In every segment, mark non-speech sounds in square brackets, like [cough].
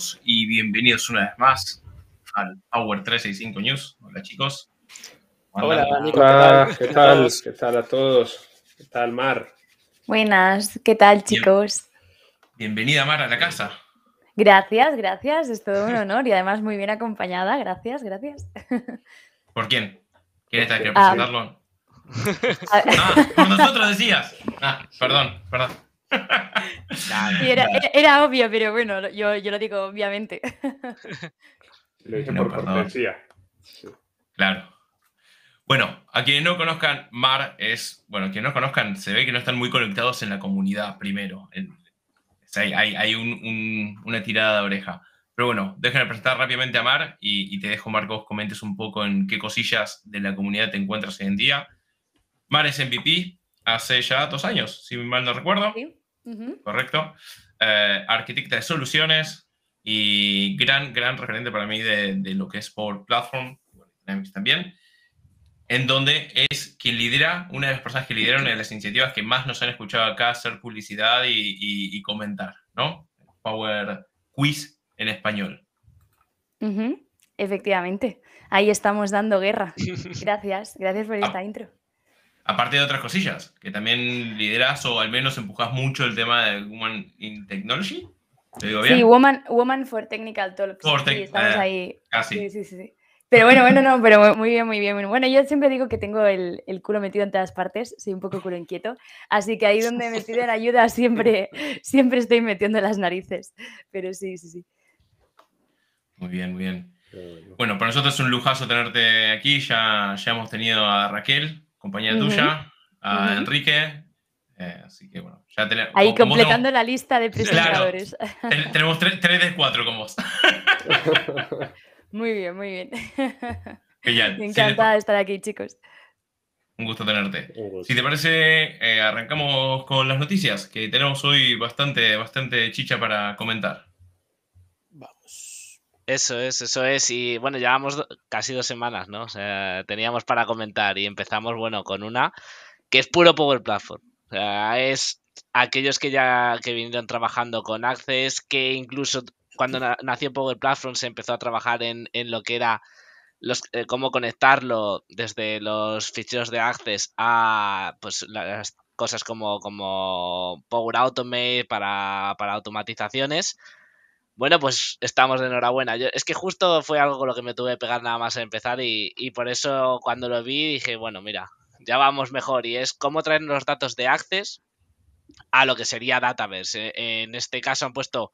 todos y bienvenidos una vez más al Power 365 News. Hola chicos. Hola, Nico, Hola, ¿qué tal? ¿Qué tal a todos? ¿Qué tal, Mar? Buenas, ¿qué tal chicos? Bienvenida Mar a la casa. Gracias, gracias, es todo un honor y además muy bien acompañada, gracias, gracias. ¿Por quién? ¿Quién está? ¿Quiere Ah. presentarlo? [laughs] Ah, por nosotros decías. Ah, perdón, perdón. Sí, era, era- era obvio, pero bueno, yo, yo lo digo obviamente. [laughs] Lo hice No, por perdón. cortesía. Sí. Claro. Bueno, a quienes no conozcan, Mar es, bueno, quienes no conozcan, se ve que no están muy conectados en la comunidad primero. En- hay hay, hay un- un- una tirada de oreja. Pero bueno, déjenme presentar rápidamente a Mar y, y te dejo, Marcos, comentes un poco en qué cosillas de la comunidad te encuentras hoy en día. Mar es MVP hace ya dos años, si mal no recuerdo. Sí. Correcto. Eh, arquitecta de soluciones y gran, gran referente para mí de, de lo que es Power Platform, también, en donde es quien lidera, una de las personas que lidera una de las iniciativas que más nos han escuchado acá hacer publicidad y, y- y comentar, ¿no? Power Quiz en español. Efectivamente, ahí estamos dando guerra. [laughs] Gracias, gracias por esta Ah. intro. Aparte de otras cosillas, que también lideras o al menos empujas mucho el tema de Woman in Technology. ¿Lo digo bien? Sí, Woman, Woman for Technical Talks. For sí, estamos eh, ahí. Casi. Sí, sí, sí. Pero bueno, bueno, no, pero muy bien, muy bien. Bueno, yo siempre digo que tengo el, el culo metido en todas partes, soy un poco culo inquieto, así que ahí donde me piden ayuda siempre, siempre estoy metiendo las narices. Pero sí, sí, sí. Muy bien, muy bien. Bueno, para nosotros es un lujazo tenerte aquí. Ya, ya hemos tenido a Raquel, compañera Ujú. tuya, a. Enrique. eh, así que bueno, ya tenemos. Ahí completando la lista de presentadores. tenemos 3 de 4 con vos. [laughs] Muy bien, muy bien. [laughs] Genial. Me Sí, de estar aquí, chicos. un gusto tenerte. Un gusto. Si te parece, eh, arrancamos con las noticias, que tenemos hoy bastante, bastante chicha para comentar. Eso es, eso es. Y bueno, llevamos casi dos semanas, ¿no? O sea, teníamos para comentar y empezamos, bueno, con una que es puro Power Platform. O sea, es aquellos que ya que vinieron trabajando con Access, que incluso cuando na- nació Power Platform se empezó a trabajar en, en lo que era los, eh, cómo conectarlo desde los ficheros de Access a pues las cosas como, como Power Automate para, para automatizaciones. Bueno, pues estamos de enhorabuena. Es que justo fue algo con lo que me tuve que pegar nada más a empezar y, y por eso cuando lo vi dije, bueno, mira, ya vamos mejor y es cómo traer los datos de Access a lo que sería Dataverse. Eh, En este caso han puesto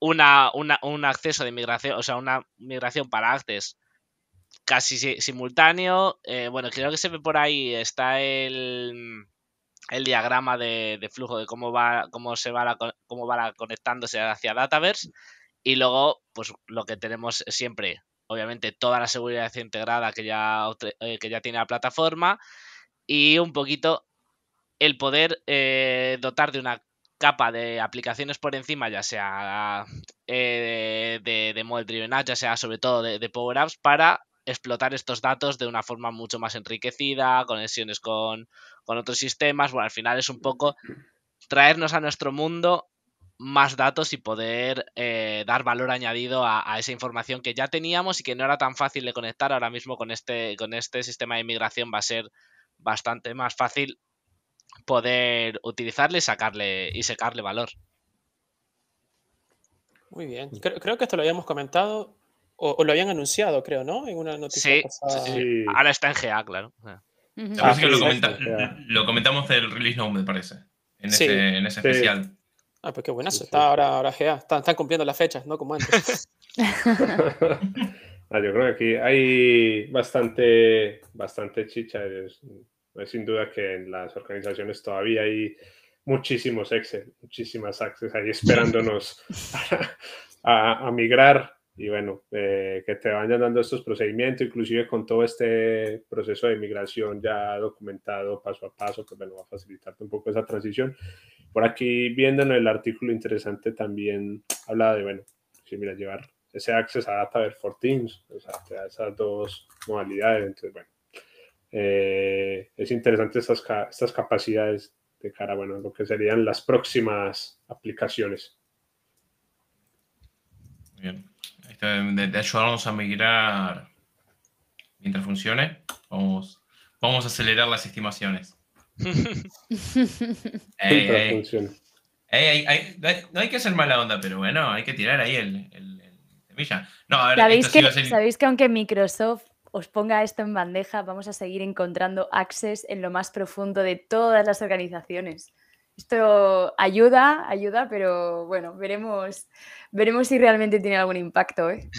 una, una- un acceso de migración, o sea, una migración para Access casi si- simultáneo. Eh, bueno, creo que se ve por ahí, está el, el diagrama de, de flujo de cómo va, cómo se va, la cómo va conectándose hacia Dataverse. Y luego, pues lo que tenemos siempre, obviamente, toda la seguridad integrada que ya, eh, que ya tiene la plataforma. Y un poquito el poder eh, dotar de una capa de aplicaciones por encima, ya sea eh, de, de Model Driven Apps, ya sea sobre todo de, de Power Apps, para explotar estos datos de una forma mucho más enriquecida, conexiones con, otros sistemas. Bueno, al final es un poco traernos a nuestro mundo más datos y poder eh, dar valor añadido a, esa información que ya teníamos y que no era tan fácil de conectar. Ahora mismo con este, con este sistema de migración va a ser bastante más fácil poder utilizarle y sacarle y sacarle valor. Muy bien. Creo que esto lo habíamos comentado o, o lo habían anunciado, creo, ¿no? En una noticia Sí, pasada. sí. Sí. Ahora está en GA, claro. Ah, que lo, sí, comenta- sí, ya. lo comentamos del release note, me parece. En Sí. ese, en ese Sí. especial. Ah, pues qué buenazo. Sí, sí. Está ahora, ahora GA. Están, están cumpliendo las fechas, ¿no? Como antes. [laughs] [laughs] Ah, yo creo que aquí hay bastante, bastante chicha. Sin duda que en las organizaciones todavía hay muchísimos Excel, muchísimas Access ahí esperándonos [laughs] a, a migrar. Y bueno, eh, que te vayan dando estos procedimientos, inclusive con todo este proceso de migración ya documentado paso a paso, que bueno, va a facilitarte un poco esa transición. Por aquí, viendo en el artículo interesante, también habla de, bueno, sí, mira, llevar ese access a Dataverse for Teams, o sea, te da esas dos modalidades. Entonces, bueno, eh, es interesante estas, estas capacidades de cara, bueno, a lo que serían las próximas aplicaciones. Bien. Esto de, de ayudarnos a migrar mientras funcione, vamos, vamos a acelerar las estimaciones. [laughs] Ey, Mientras ey. funcione. Ey, ey, ey, no hay- no hay que ser mala onda, pero bueno, hay que tirar ahí el, el, el semilla. No, a ver, ¿Sabéis que, ser- ¿Sabéis que aunque Microsoft os ponga esto en bandeja, vamos a seguir encontrando access en lo más profundo de todas las organizaciones? Esto ayuda, ayuda, pero bueno, veremos, veremos si realmente tiene algún impacto. ¿eh?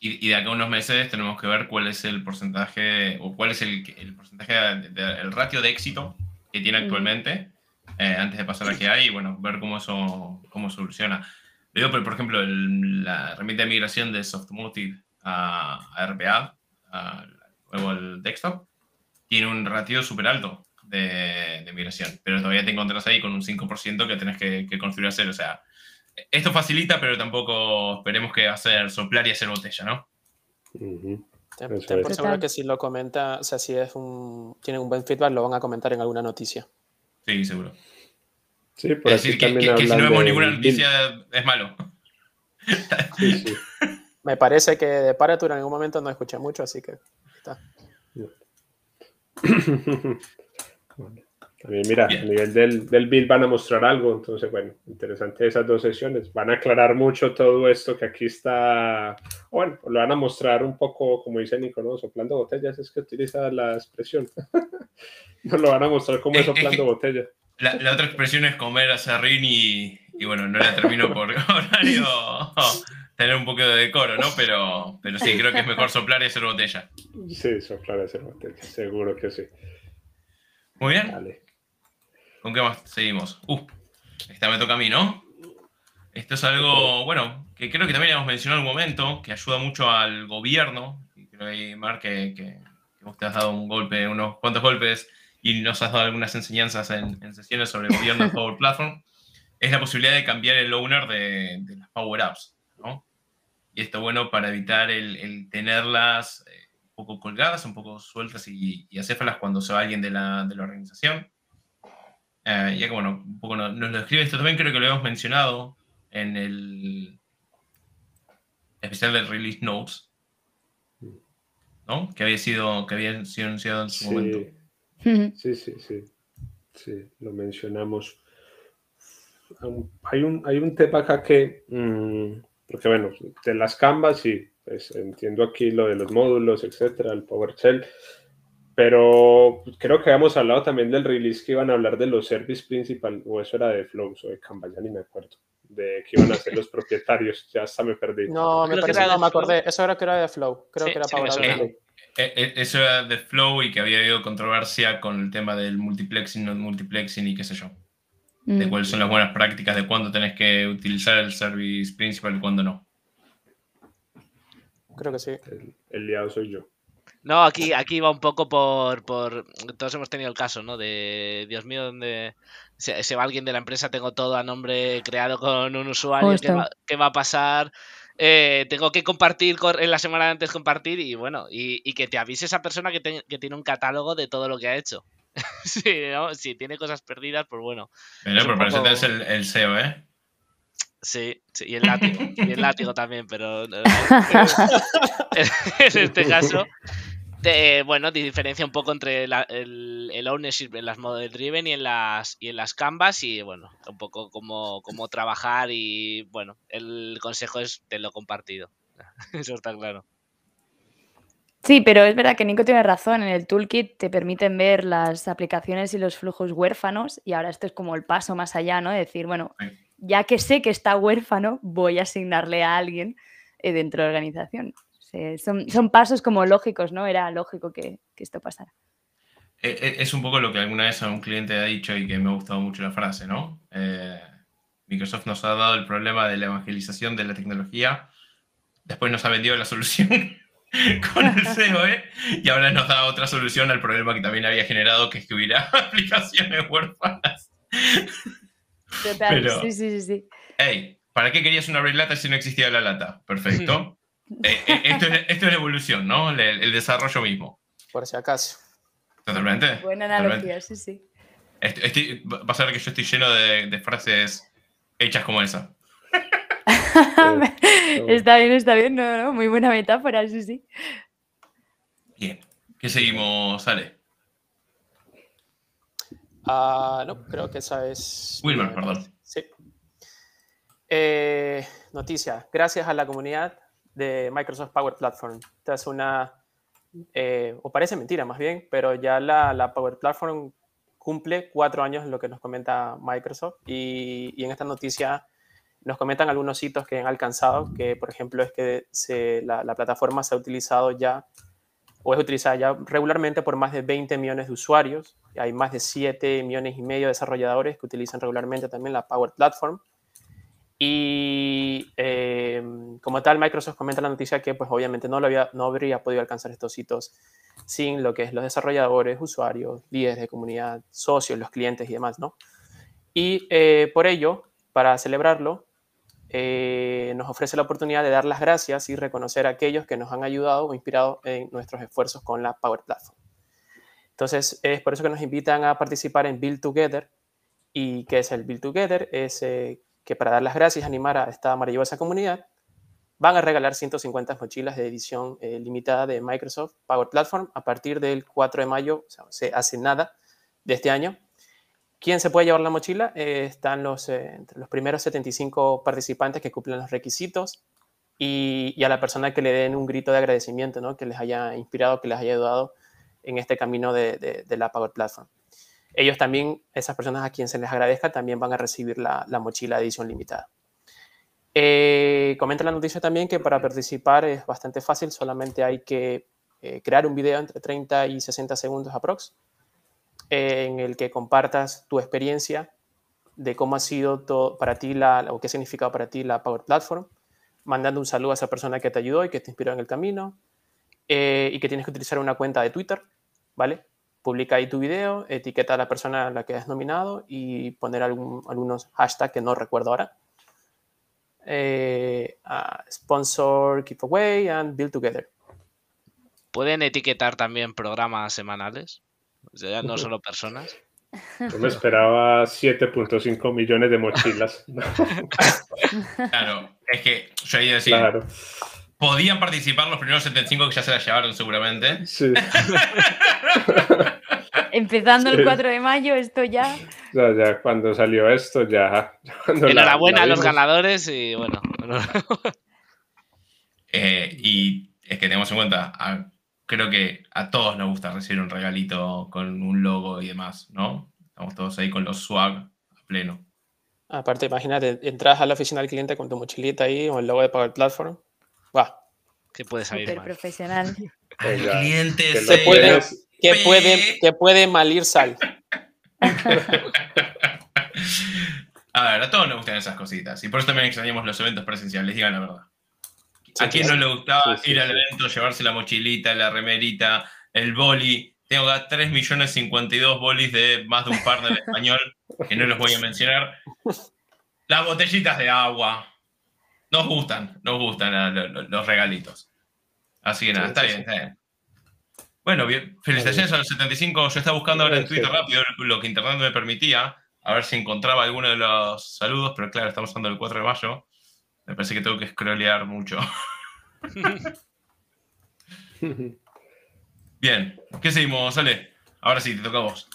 Y, y de acá a unos meses tenemos que ver cuál es el porcentaje o cuál es el, el porcentaje, de- de- el ratio de éxito que tiene Ujú. actualmente eh, antes de pasar a GA y bueno, ver cómo eso cómo soluciona. Lo digo, pero por ejemplo, el- la herramienta de migración de Softmotive a, a RPA, a- luego al desktop, tiene un ratio súper alto de, de migración, pero todavía te encontrás ahí con un 5% que tenés que, que construir a cero. O sea, esto facilita, pero tampoco esperemos que va a ser soplar y hacer botella, ¿no? Ten, ten es. por seguro que si lo comenta, o sea, si es un, tienen un buen feedback, lo van a comentar en alguna noticia. Sí, seguro. Sí, por Es decir, que, también que- que si no vemos de ninguna Bill. noticia es malo. [laughs] Sí, sí. Me parece que de Parature en algún momento no escuché mucho, así que está. [clears throat] También mira, Bien. a nivel del, del build van a mostrar algo, entonces bueno, interesante esas dos sesiones. Van a aclarar mucho todo esto que aquí está, bueno, lo van a mostrar un poco, como dice Nico, ¿no? Soplando botellas, es que utiliza la expresión. [laughs] no lo van a mostrar como es Es- es que- soplando botellas. La, la otra expresión es comer a serrín y, y bueno, no la termino por [laughs] horario tener un poco de decoro, ¿no? Pero, pero sí, creo que es mejor soplar y hacer botella. Sí, soplar hacer botellas, seguro que sí. Muy bien. Vale. ¿Con qué más seguimos? Uh, esta me toca a mí, ¿no? Esto es algo, bueno, que creo que también hemos mencionado en un momento, que ayuda mucho al gobierno. Y creo que, Mar, que, que, que vos te has dado un golpe, unos cuantos golpes y nos has dado algunas enseñanzas en, en sesiones sobre el gobierno de [laughs] Power Platform. Es la posibilidad de cambiar el owner de, de las Power Apps, ¿no? Y esto, bueno, para evitar el, el tenerlas eh, un poco colgadas, un poco sueltas y, y acéfalas cuando se va alguien de la, de la organización. Eh, ya que, bueno, un poco nos, nos lo describe esto también, creo que lo hemos mencionado en el especial del Release Notes, ¿no? Que había sido, que había sido anunciado en su momento. Sí, sí, sí, sí. Sí, lo mencionamos. Hay un, hay un tema acá que, mm, porque bueno, de las canvas sí, pues entiendo aquí lo de los módulos, etcétera, el PowerShell, pero creo que habíamos hablado también del release que iban a hablar de los service principal, o eso era de Flows o de Canva, ya ni me acuerdo, de que iban a ser los propietarios, ya hasta me perdí. No, me Creo parece era no de me acordé. Eso era que era de Flow. Creo Sí, que era sí, era. Eh, eh, Eso era de Flow y que había habido controversia con el tema del multiplexing, no multiplexing y qué sé yo. De Mm. cuáles son las buenas prácticas, de cuándo tenés que utilizar el service principal y cuándo no. Creo que sí. El, el liado soy yo. No, aquí, aquí va un poco por, por. Todos hemos tenido el caso, ¿no? De. Dios mío, donde. Se, se va alguien de la empresa, tengo todo a nombre creado con un usuario. ¿Qué va, qué va a pasar? Eh, tengo que compartir en la semana de antes compartir y bueno, y, y que te avise esa persona que, te- que tiene un catálogo de todo lo que ha hecho. [laughs] sí, ¿no? Si tiene cosas perdidas, pues bueno. Pero, pero para eso poco- el, el SEO, ¿eh? Sí, sí, y el látigo. y el látigo también, pero. [laughs] eh, en este caso. De- bueno, diferencia un poco entre la- el, el ownership en las model driven y en las y en las canvas y bueno, un poco cómo, cómo trabajar y bueno, el consejo es de lo compartido. [laughs] Eso está claro. Sí, pero es verdad que Nico tiene razón. En el toolkit te permiten ver las aplicaciones y los flujos huérfanos y ahora esto es como el paso más allá, ¿no? De decir, bueno, ya que sé que está huérfano, voy a asignarle a alguien eh, dentro de la organización. Son, son pasos como lógicos, ¿no? Era lógico que, que esto pasara. Eh, eh, Es un poco lo que alguna vez un cliente ha dicho y que me ha gustado mucho la frase, ¿no? Eh, Microsoft nos ha dado el problema de la evangelización de la tecnología, después nos ha vendido la solución [laughs] con el [laughs] COE y ahora nos da otra solución al problema que también había generado, que es que hubiera [laughs] aplicaciones huérfanas. Total, Pero- sí, sí, sí, sí. Hey, ¿para qué querías una red lata si no existía la lata? Perfecto. Eh, eh, esto, es, esto es la evolución, ¿no? El, el desarrollo mismo. Por si acaso. Totalmente. Buena totalmente. analogía, sí, sí. Estoy- estoy- va a ser que yo estoy lleno de, de frases hechas como esa. [laughs] está bien, está bien, no, no, muy buena metáfora, sí, sí. Bien. ¿Qué seguimos, Ale? Ah, no, creo que esa es. Wilmer, perdón. Sí. Eh, noticia. Gracias a la comunidad de Microsoft Power Platform. Esta es una. eh, o parece mentira más bien, pero ya la, la Power Platform cumple cuatro años, lo que nos comenta Microsoft. Y, y en esta noticia nos comentan algunos hitos que han alcanzado, que por ejemplo es que se, la, la plataforma se ha utilizado ya o es utilizada ya regularmente por más de 20 millones de usuarios. Hay más de 7 millones y medio de desarrolladores que utilizan regularmente también la Power Platform. Y eh, como tal, Microsoft comenta en la noticia que pues obviamente no, lo había, no habría podido alcanzar estos hitos sin lo que es los desarrolladores, usuarios, líderes de comunidad, socios, los clientes y demás, ¿no? Y eh, por ello, para celebrarlo, eh, nos ofrece la oportunidad de dar las gracias y reconocer a aquellos que nos han ayudado o inspirado en nuestros esfuerzos con la Power Platform. Entonces, es por eso que nos invitan a participar en Build Together. ¿Y qué es el Build Together? Es eh, que para dar las gracias animar a esta maravillosa comunidad, van a regalar 150 mochilas de edición eh, limitada de Microsoft Power Platform a partir del 4 de mayo, o sea, hace nada de este año. ¿Quién se puede llevar la mochila? Eh, están los, eh, entre los primeros 75 participantes que cumplen los requisitos y, a la persona que le den un grito de agradecimiento, ¿no? que les haya inspirado, que les haya ayudado en este camino de la Power Platform. Ellos también, esas personas a quien se les agradezca, también van a recibir la, la mochila de edición limitada. Eh, comenta la noticia también que para participar es bastante fácil, solamente hay que eh, crear un video entre 30 y 60 segundos aprox, eh, en el que compartas tu experiencia de cómo ha sido para ti la, o qué ha significado para ti la Power Platform, mandando un saludo a esa persona que te ayudó y que te inspiró en el camino, eh, y que tienes que utilizar una cuenta de Twitter, ¿vale? Publica ahí tu video, etiqueta a la persona a la que has nominado y poner algún, algunos hashtags que no recuerdo ahora eh, uh, sponsor giveaway and build together. ¿Pueden etiquetar también programas semanales? O sea, no solo personas. Yo me esperaba 7.5 millones de mochilas. [laughs] claro, es que yo iba a decir, claro. Podían participar los primeros 75 que ya se las llevaron seguramente. Sí. [laughs] Empezando sí. el 4 de mayo, esto ya... Ya, ya cuando salió esto, ya... [laughs] Enhorabuena la, la a los ganadores y bueno... [laughs] eh, y es que tenemos en cuenta, a, creo que a todos nos gusta recibir un regalito con un logo y demás, ¿no? Estamos todos ahí con los swag a pleno. Aparte, imagínate, entras a la oficina del cliente con tu mochilita ahí o el logo de Power Platform. ¡Guau! ¿Qué puede salir Súper mal? profesional. [laughs] Al cliente que puede- Que puede, que puede malir sal. [laughs] A ver, a todos nos gustan esas cositas. Y por eso también extrañamos los eventos presenciales, digan la verdad. Sí, ¿A quién no le gustaba Sí, sí, ir al sí. evento, llevarse la mochilita, la remerita, el boli? Tengo acá 3 millones 52 bolis de más de un partner [laughs] español, que no los voy a mencionar. Las botellitas de agua. Nos gustan, nos gustan lo- lo- los regalitos. Así que nada, Sí, está sí, bien, sí. está bien. Bueno, bien. felicitaciones a los 75. Yo estaba buscando ahora en Twitter rápido lo que internet me permitía, a ver si encontraba alguno de los saludos, pero claro, estamos hablando del 4 de mayo. Me parece que tengo que scrollear mucho. [laughs] Bien, ¿qué seguimos, Ale? Ahora sí, te toca a vos.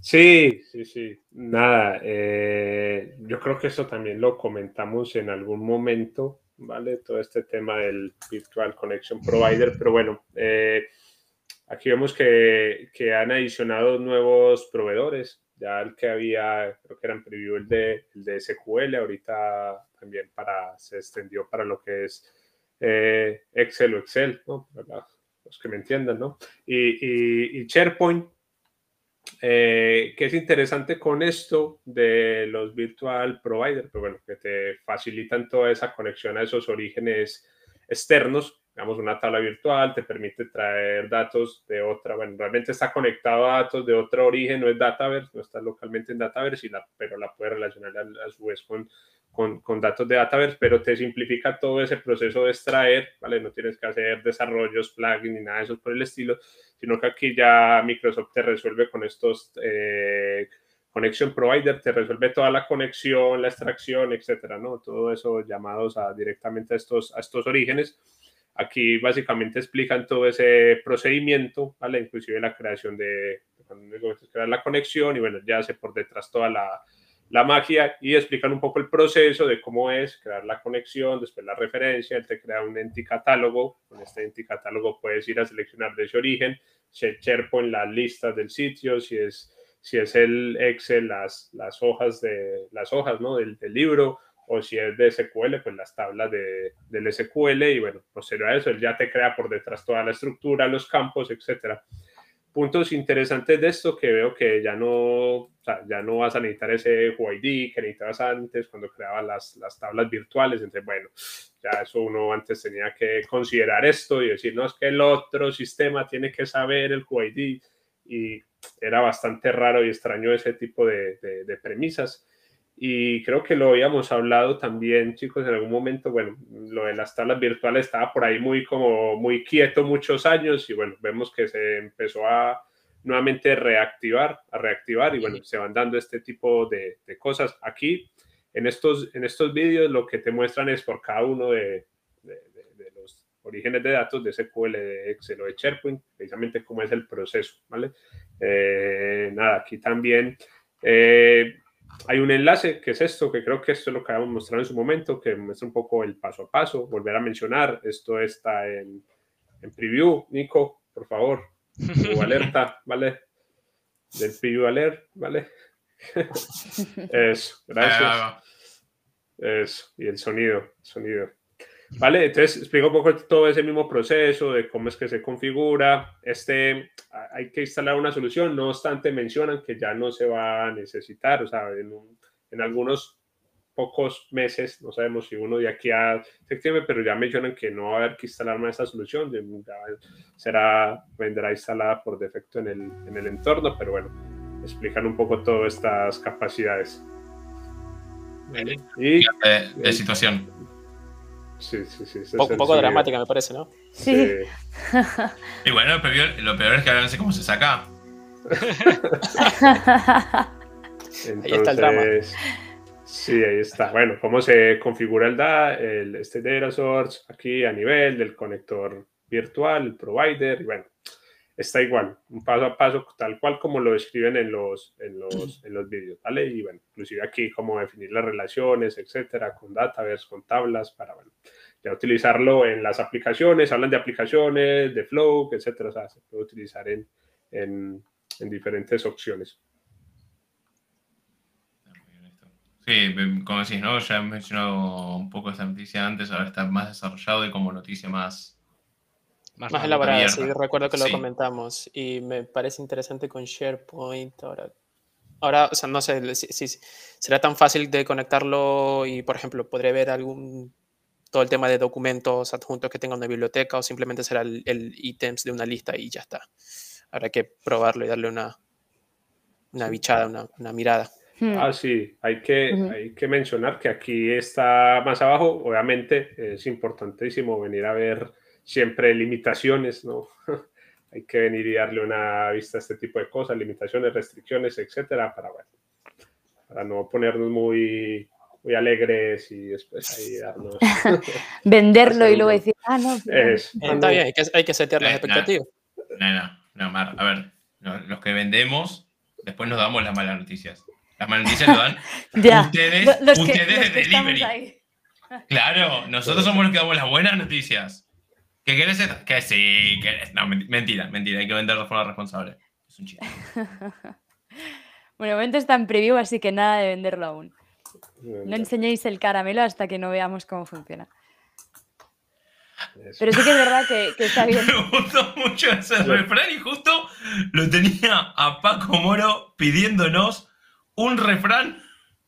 Sí, sí, sí. Nada, eh, yo creo que eso también lo comentamos en algún momento, ¿vale? Todo este tema del Virtual Connection Provider, pero bueno, eh, aquí vemos que, que han adicionado nuevos proveedores, ya el que había, creo que era en preview el de, el de SQL, ahorita también para, se extendió para lo que es eh, Excel o Excel, ¿no? Los que me entiendan, ¿no? Y, y, y SharePoint. Eh, ¿Qué es interesante con esto de los virtual providers? Pues bueno, que te facilitan toda esa conexión a esos orígenes externos. Digamos, una tabla virtual te permite traer datos de otra, bueno, realmente está conectado a datos de otro origen, no es Dataverse, no está localmente en Dataverse, y la, pero la puede relacionar a, a su vez con, con, con, datos de Dataverse, pero te simplifica todo ese proceso de extraer, ¿vale? No tienes que hacer desarrollos, plugins ni nada de eso por el estilo, sino que aquí ya Microsoft te resuelve con estos, eh, Connection Provider te resuelve toda la conexión, la extracción, etcétera, ¿no? Todo eso llamados a, directamente a estos, a estos orígenes. Aquí básicamente explican todo ese procedimiento, ¿vale? Inclusive la creación de, crear la conexión y bueno, ya hace por detrás toda la, la magia y explican un poco el proceso de cómo es crear la conexión, después la referencia, él te crea un enti catálogo, con este enti catálogo puedes ir a seleccionar de ese origen, cherpo en las listas del sitio, si es, si es el Excel, las, las hojas, de, las hojas ¿no? del libro, o si es de SQL, pues las tablas de, del SQL y bueno, posterior a eso, él ya te crea por detrás toda la estructura, los campos, etcétera puntos interesantes de esto que veo que ya no, ya no vas a necesitar ese UID que necesitabas antes cuando creabas las, las, tablas virtuales. Entonces, bueno, ya eso uno antes tenía que considerar esto y decir, no, es que el otro sistema tiene que saber el UID y era bastante raro y extraño ese tipo de, de, de premisas. Y creo que lo habíamos hablado también, chicos, en algún momento, bueno, lo de las tablas virtuales estaba por ahí muy como muy quieto muchos años y bueno, vemos que se empezó a nuevamente reactivar, a reactivar y bueno, se van dando este tipo de, de cosas. Aquí, en estos, en estos vídeos, lo que te muestran es por cada uno de, de, de los orígenes de datos de SQL, de Excel o de SharePoint, precisamente cómo es el proceso, ¿vale? Eh, nada, aquí también... Eh, hay un enlace que es esto, que creo que esto es lo que habíamos mostrado en su momento, que muestra un poco el paso a paso. Volver a mencionar, esto está en, en preview. Nico, por favor, [laughs] alerta, ¿vale? Del preview alert, ¿vale? [laughs] Eso, gracias. Eso, y el sonido, sonido. Vale, entonces explico un poco todo ese mismo proceso de cómo es que se configura. Este, hay que instalar una solución, no obstante mencionan que ya no se va a necesitar, o sea, en, un, en algunos pocos meses, no sabemos si uno de aquí a septiembre, pero ya mencionan que no va a haber que instalar más esa solución, ya será, vendrá instalada por defecto en el, en el entorno, pero bueno, explican un poco todas estas capacidades. Y, de, de situación. Sí, sí, sí. Un poco, poco dramática, me parece, ¿no? Sí. Sí. [laughs] Y bueno, lo peor, lo peor es que ahora no sé cómo se saca. Entonces, [laughs] Ahí está el drama. Sí, ahí está. Bueno, cómo se configura el DA, el, este data source aquí a nivel del conector virtual, el provider, y bueno, está igual, un paso a paso, tal cual como lo describen en los, en los, en los vídeos, ¿vale? Y bueno, inclusive aquí cómo definir las relaciones, etcétera, con Dataverse, con tablas, para, bueno, ya utilizarlo en las aplicaciones, hablan de aplicaciones, de Flow, etcétera, o sea, se puede utilizar en, en, en diferentes opciones. Sí, como decís, ¿no? Ya he mencionado un poco esta noticia antes, ahora está más desarrollado y como noticia más... Más, más elaborada, sí, recuerdo que lo Sí. comentamos y me parece interesante con SharePoint ahora. Ahora, o sea, no sé si, si- será tan fácil de conectarlo y, por ejemplo, podré ver algún todo el tema de documentos adjuntos que tenga una biblioteca o simplemente será el, el ítems de una lista y ya está. Habrá que probarlo y darle una, una bichada, una, una mirada. Hmm. Ah, sí, hay que, Ujú. hay que mencionar que aquí está más abajo, obviamente es importantísimo venir a ver siempre limitaciones, ¿no? [laughs] hay que venir y darle una vista a este tipo de cosas, limitaciones, restricciones, etcétera, para, bueno, para no ponernos muy, muy alegres y después ahí darnos... [laughs] Venderlo y luego decir, ah, no. Es, Eh, Está bien, hay que, hay que setear las Eh, expectativas. No, no, no, Mar, a ver, no, los que vendemos, después nos damos las malas noticias. Las malas noticias nos dan [laughs] Ya. ustedes, Lo- Los ustedes los de que estamos delivery. Claro, nosotros somos los que damos las buenas noticias. ¿Qué querés? ser? Que sí, que no, men- mentira, mentira, hay que venderlo de forma responsable. Es un chiste. [laughs] Bueno, de momento está en preview, así que nada de venderlo aún. No enseñéis el caramelo hasta que no veamos cómo funciona. Pero sí que es verdad que, que está bien. [laughs] Me gustó mucho ese refrán y justo lo tenía a Paco Moro pidiéndonos un refrán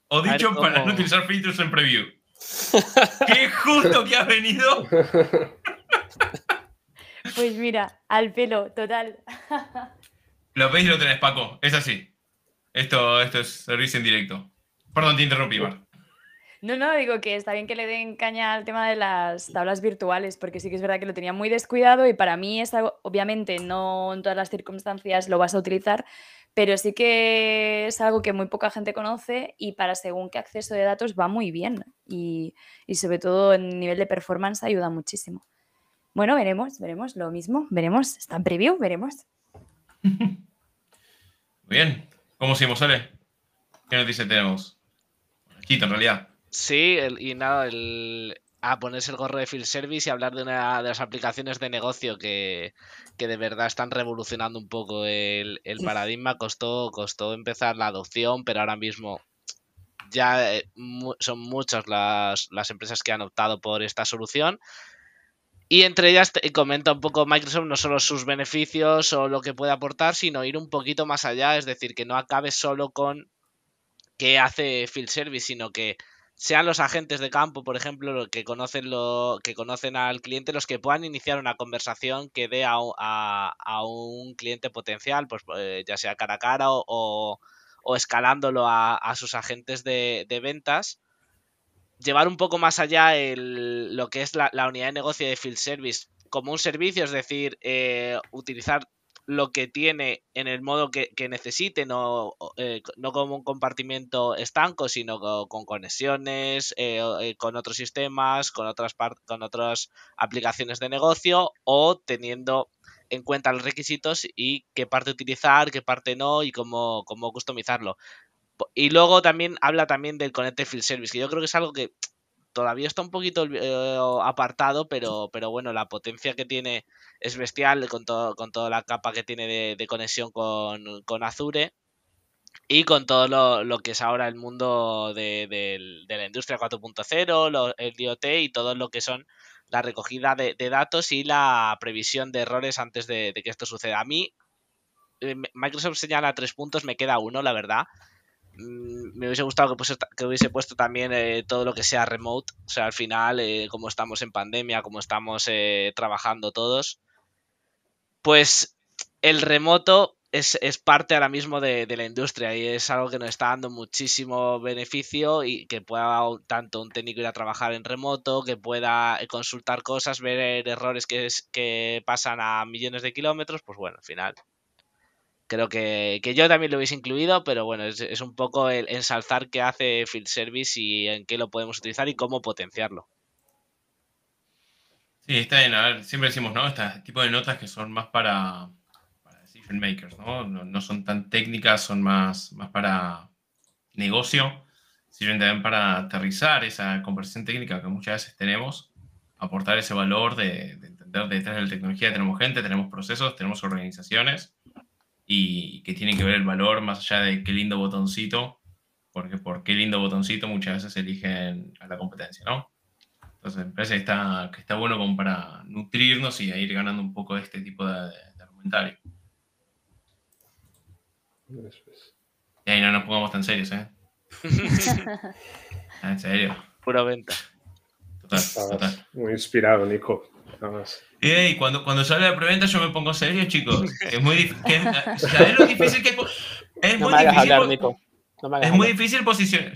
o ver, dicho para no utilizar filtros en preview. [laughs] Qué justo que ha venido. Pues mira, al pelo, total. Lo veis y lo tenés, Paco. Es así. Esto, esto es servicio en directo. Perdón, te interrumpí, Mar. No, no, digo que está bien que le den caña al tema de las tablas virtuales, porque sí que es verdad que lo tenía muy descuidado y para mí es algo, obviamente no en todas las circunstancias lo vas a utilizar, pero sí que es algo que muy poca gente conoce y para según qué acceso de datos va muy bien y, y sobre todo en nivel de performance ayuda muchísimo. Bueno, veremos, veremos lo mismo, veremos, está en preview, veremos. [laughs] Muy bien. ¿Cómo seguimos, Ale? ¿Qué noticia tenemos? Quito, en realidad. Sí, el- y nada, el, a ponerse el gorro de Field Service y hablar de una de las aplicaciones de negocio que, que de verdad están revolucionando un poco el, el paradigma. Costó, costó empezar la adopción, pero ahora mismo ya eh, mu- son muchas las, las empresas que han optado por esta solución. Y entre ellas te comenta un poco Microsoft no solo sus beneficios o lo que puede aportar, sino ir un poquito más allá, es decir, que no acabe solo con qué hace Field Service, sino que sean los agentes de campo, por ejemplo, los que conocen lo que conocen al cliente, los que puedan iniciar una conversación que dé a, a- a un cliente potencial, pues eh, ya sea cara a cara o, o- o escalándolo a, a sus agentes de, de ventas. Llevar un poco más allá el- lo que es la, unidad de negocio de Field Service como un servicio, es decir, eh, utilizar lo que tiene en el modo que, necesite, no, eh, no como un compartimiento estanco, sino co- con, conexiones, eh, eh, con otros sistemas, con otras, con otras aplicaciones de negocio o teniendo en cuenta los requisitos y qué parte utilizar, qué parte no y cómo, cómo customizarlo. Y luego también habla también del Connected Field Service, que yo creo que es algo que todavía está un poquito eh, apartado, pero, pero bueno, la potencia que tiene es bestial con, todo, con toda la capa que tiene de, de conexión con, con Azure y con todo lo, lo que es ahora el mundo de, del- de la industria 4.0, lo- el IoT y todo lo que son la recogida de, de datos y la previsión de errores antes de, de que esto suceda. A mí, eh, Microsoft señala tres puntos, me queda uno, la verdad. Mm, Me hubiese gustado que, hubiese puesto también eh, todo lo que sea remote. O sea, al final, eh, como estamos en pandemia, como estamos eh, trabajando todos, pues el remoto es, es parte ahora mismo de, la industria y es algo que nos está dando muchísimo beneficio y que pueda tanto un técnico ir a trabajar en remoto, que pueda eh, consultar cosas, ver errores que, es- que pasan a millones de kilómetros, pues bueno, al final. Creo que, que yo también lo hubiese incluido, pero bueno, es, es un poco el ensalzar qué hace Field Service y en qué lo podemos utilizar y cómo potenciarlo. Sí, está bien. A ver, siempre decimos, ¿no? Este tipo de notas que son más para, para decision makers, ¿no? ¿no? no son tan técnicas, son más, más para negocio. Sirven también para aterrizar esa conversación técnica que muchas veces tenemos, aportar ese valor de, de entender detrás de la tecnología tenemos gente, tenemos procesos, tenemos organizaciones y que tienen que ver el valor más allá de qué lindo botoncito, porque por qué lindo botoncito muchas veces eligen a la competencia, ¿no? Entonces me parece que está, que está bueno como para nutrirnos y ir ganando un poco de este tipo de, de argumentario. Y ahí no nos pongamos tan serios, ¿eh? [laughs] Ah, en serio. Puro venta. Total, total. muy inspirado, Nico. Más. Ey, cuando, cuando se habla de preventa yo me pongo serio, chicos. [laughs] Es muy difícil. ¿Sabes lo difícil que es? No muy me hagas difícil. hablar, Nico. No me hagas Es muy hablar. difícil posicionar.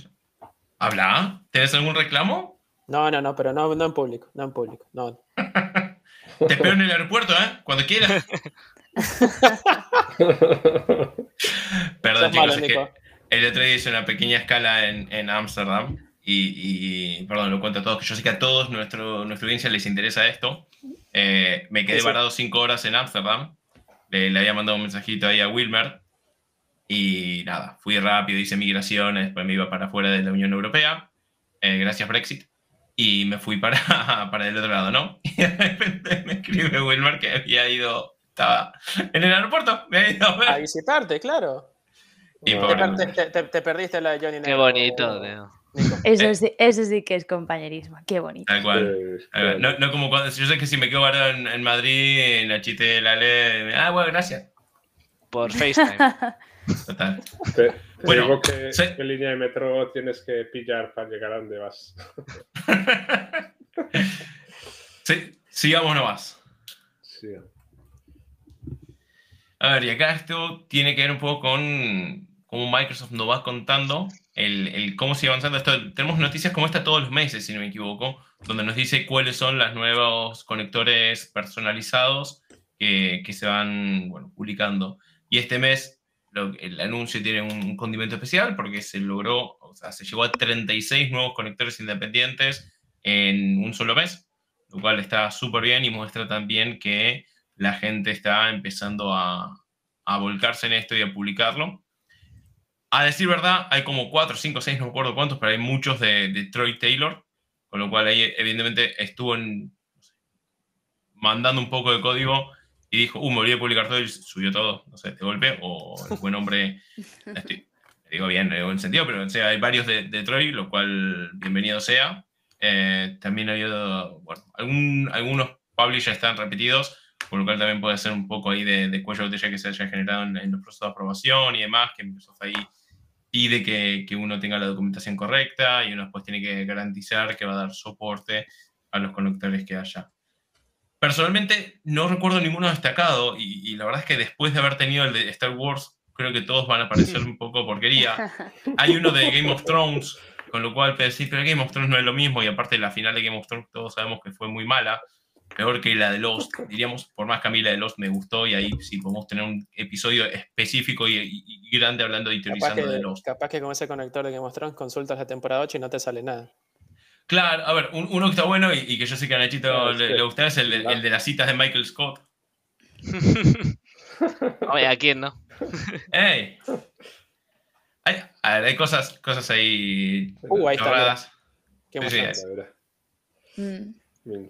¿Habla? ¿Tienes algún reclamo? No, no, no, pero no, no en público, no en público. No. [laughs] Te espero en el aeropuerto, ¿eh? Cuando quieras. [laughs] Perdón, chicos, malo, es que el otro día hice una pequeña escala en en Ámsterdam y, y, perdón, lo cuento a todos, que yo sé que a todos nuestro, nuestra audiencia les interesa esto. Eh, me quedé Eso. varado cinco horas en Ámsterdam. Le, le había mandado un mensajito ahí a Wilmer. Y nada, fui rápido, hice migraciones, después me iba para afuera de la Unión Europea, eh, gracias Brexit, y me fui para, [laughs] para el otro lado, ¿no? [laughs] Y de repente me escribe Wilmer que había ido, estaba en el aeropuerto, me había ido a ver. A visitarte, claro. Y No, Te, te- te- te perdiste la de Johnny Qué bonito, tío. Eso Eh. sí, eso sí que es compañerismo. Qué bonito. Tal cual. No, no como cuando, yo sé que si me quedo varado en, en Madrid, en la chiste de la ley, ah, bueno, gracias. Por [laughs] FaceTime. Total. Te, te Bueno, digo que, sí. qué línea de metro tienes que pillar para llegar a donde vas. [laughs] Sí, sigamos nomás. Sí. A ver, y acá esto tiene que ver un poco con cómo Microsoft nos va contando el, el cómo sigue avanzando esto. Tenemos noticias como esta todos los meses, si no me equivoco, donde nos dice cuáles son los nuevos conectores personalizados que, que se van publicando. Y este mes lo- el anuncio tiene un condimento especial porque se logró, o sea, se llegó a 36 nuevos conectores independientes en un solo mes, lo cual está súper bien y muestra también que la gente está empezando a, a volcarse en esto y a publicarlo. A decir verdad, hay como 4, 5, 6, no me acuerdo cuántos, pero hay muchos de, de Troy Taylor, con lo cual ahí evidentemente estuvo en- no sé, mandando un poco de código y dijo, uh, me olvidé de publicar todo y subió todo, no sé, de golpe, o el buen hombre, [laughs] estoy- digo bien, en buen sentido, pero o sea, hay varios de, de Troy, lo cual bienvenido sea. Eh, también ha habido, bueno, algún- algunos publishers están repetidos, por lo cual también puede ser un poco ahí de, de cuello de botella que se haya generado en, en los procesos de aprobación y demás, que Microsoft ahí pide que, que uno tenga la documentación correcta y uno después tiene que garantizar que va a dar soporte a los conectores que haya. Personalmente no recuerdo ninguno destacado y, y la verdad es que después de haber tenido el de Star Wars, creo que todos van a parecer un poco porquería. [laughs] Hay uno de Game of Thrones, con lo cual decir, pero Game of Thrones no es lo mismo y aparte la final de Game of Thrones todos sabemos que fue muy mala. Peor que la de Lost, diríamos, por más que a mí la de Lost me gustó y ahí sí podemos tener un episodio específico y, y- y grande hablando y teorizando de que, Lost. capaz que con ese conector de Game of Thrones consultas la temporada 8 y no te sale nada. Claro, a ver, un- uno que está bueno y, y que yo sé que a Nachito le, que- le gusta es el, de- el de las citas de Michael Scott. [laughs] Oye, ¿a quién no? ¡Ey! Hay, a ver, hay cosas, cosas ahí Uh, ahí está, chorradas. Game Sí, sí, Thrones. Mira,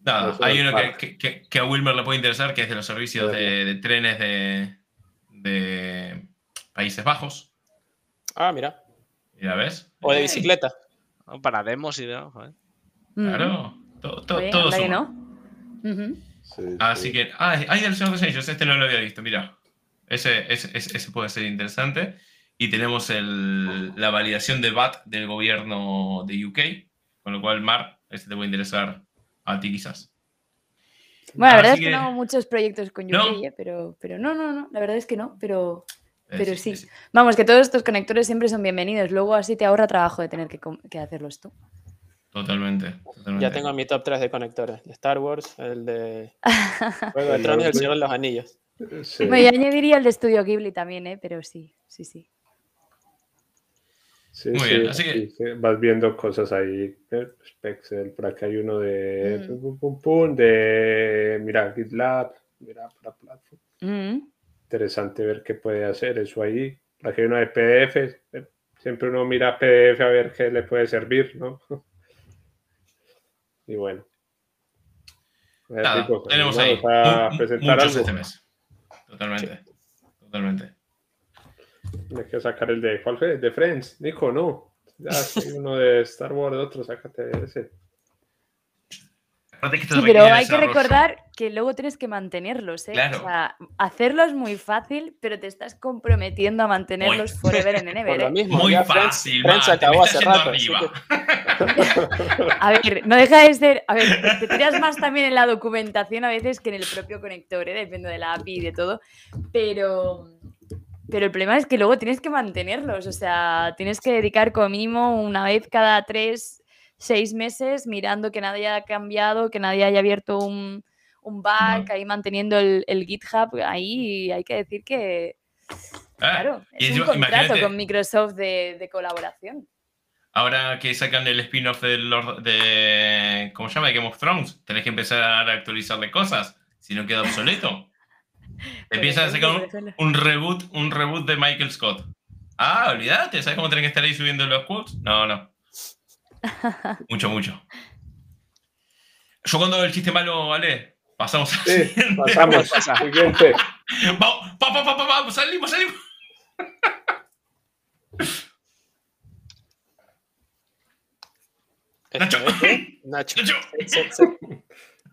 Nada, Eso hay uno que, que- que- a Wilmer le puede interesar, que es de los servicios de, de trenes de, de Países Bajos. Ah, mira. ¿Ya ves? O de Ey, bicicleta. No, Para demos y no. joder. Claro, todo, todo, Oye, todo suma. no. Ujú. Sí, Así sí. que, ah, hay del Señor de los Anillos, este no lo había visto, mira. Ese, ese, ese- ese puede ser interesante. Y tenemos el- la validación de VAT del gobierno de UK, con lo cual, Mar, este te puede interesar a ti quizás. Bueno, la verdad Así es que, que- no hago muchos proyectos con UK, ¿No? eh, pero, pero no, no, no, la verdad es que no, pero Pero Es- sí. es- vamos, que todos estos conectores siempre son bienvenidos. Luego así te ahorra trabajo de tener que, que hacerlos tú. totalmente, totalmente. Ya tengo mi top 3 de conectores. El de Star Wars, el de [laughs] Juego de El Tronos y el de- Señor de los Anillos. Sí. Me añadiría el de Estudio Ghibli también, ¿eh? pero sí, sí, sí. Sí, Muy sí, bien, así que- sí, vas viendo cosas ahí. eh, Spexel, por acá hay uno de Mm. pum, pum, pum, de mira GitLab, mira para platform. Mm. Interesante ver qué puede hacer eso ahí. Por aquí hay uno de PDF. eh, Siempre uno mira PDF a ver qué le puede servir, ¿no? [laughs] Y bueno. Nada, tenemos vamos ahí a presentar muchos algo. este mes. Totalmente, totalmente. Me quiero sacar el de. ¿Cuál fue? El de Friends. Nico, no. Ya, [laughs] si hay uno de Star Wars, otro, sácate ese. Sí, pero hay que recordar que luego tienes que mantenerlos, ¿eh? Claro. O sea, hacerlo es muy fácil, pero te estás comprometiendo a mantenerlos Muy- forever and [laughs] ever. lo ¿eh? mismo, Muy ya Friends- fácil, Friends te acabó hace rato. que- [laughs] A ver, no deja de ser. A ver, te- te tiras más también en la documentación a veces que en el propio conector, ¿eh? depende de la API y de todo. Pero, pero el problema es que luego tienes que mantenerlos. O sea, tienes que dedicar como mínimo una vez cada tres, seis meses mirando que nadie haya cambiado, que nadie haya abierto un, un bug, Bug. ahí manteniendo el, el GitHub. Ahí hay que decir que, Ah, claro, y es un contrato con Microsoft de, de colaboración. Ahora que sacan el spin-off de, Lord- de. ¿Cómo se llama? De Game of Thrones. Tenés que empezar a actualizarle cosas. Si no queda obsoleto. Empiezan a sacar un, reboot, un reboot de Michael Scott. Ah, olvídate. ¿Sabes cómo tenés que estar ahí subiendo los quotes? No, no. [laughs] Mucho, mucho. Yo cuando el chiste malo, ¿vale? Pasamos al Sí, siguiente. pasamos. Pasa. [laughs] Siguiente. Vamos, pa, pa, pa, pa, pa, salimos, salimos. Nacho. Esto es de Nacho. Nacho.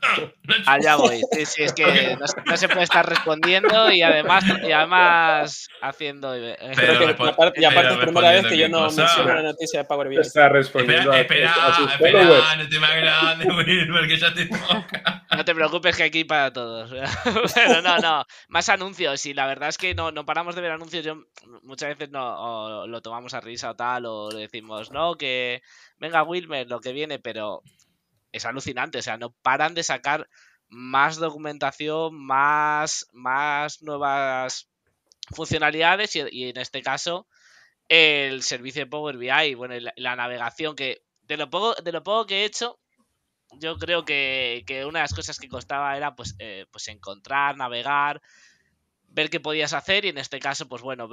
[laughs] Allá voy. Sí, sí, es que no, se- no se puede estar respondiendo y además, y además haciendo. eh, creo que aparte- y aparte es pero primera vez que yo no cosa. menciono una noticia de Power BI. Está respondiendo Espera, a- espera, a espera, no te me grande, [laughs] Wilmer, que ya te toca. No te preocupes que aquí para todos. [laughs] Pero no, no. Más anuncios. Y la verdad es que no, no paramos de ver anuncios. Yo muchas veces no lo tomamos a risa o tal. O le decimos, no, que venga Wilmer, lo que viene. Pero es alucinante. O sea, no paran de sacar más documentación, más, más nuevas funcionalidades. Y, en este caso, el servicio de Power BI. Bueno, la, navegación que. De lo, poco, de lo poco que he hecho, yo creo que, una de las cosas que costaba era pues, eh, pues encontrar, navegar, ver qué podías hacer y en este caso, pues bueno,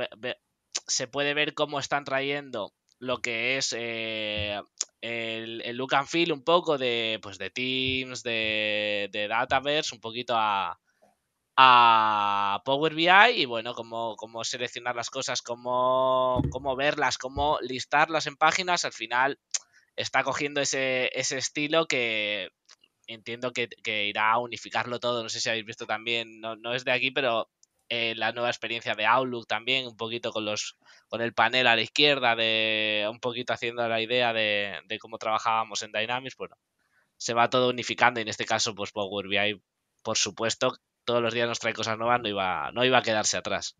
se puede ver cómo están trayendo lo que es eh, el, look and feel un poco de, pues de Teams, de, de Dataverse, un poquito a, a Power BI y bueno, cómo, cómo seleccionar las cosas, cómo, cómo verlas, cómo listarlas en páginas, al final está cogiendo ese, ese estilo que entiendo que, irá a unificarlo todo. No sé si habéis visto también, no, es de aquí, pero eh, la nueva experiencia de Outlook también, un poquito con los con el panel a la izquierda, de un poquito haciendo la idea de, cómo trabajábamos en Dynamics, bueno, se va todo unificando y en este caso, pues Power BI, por supuesto, todos los días nos trae cosas nuevas, no iba, no iba a quedarse atrás.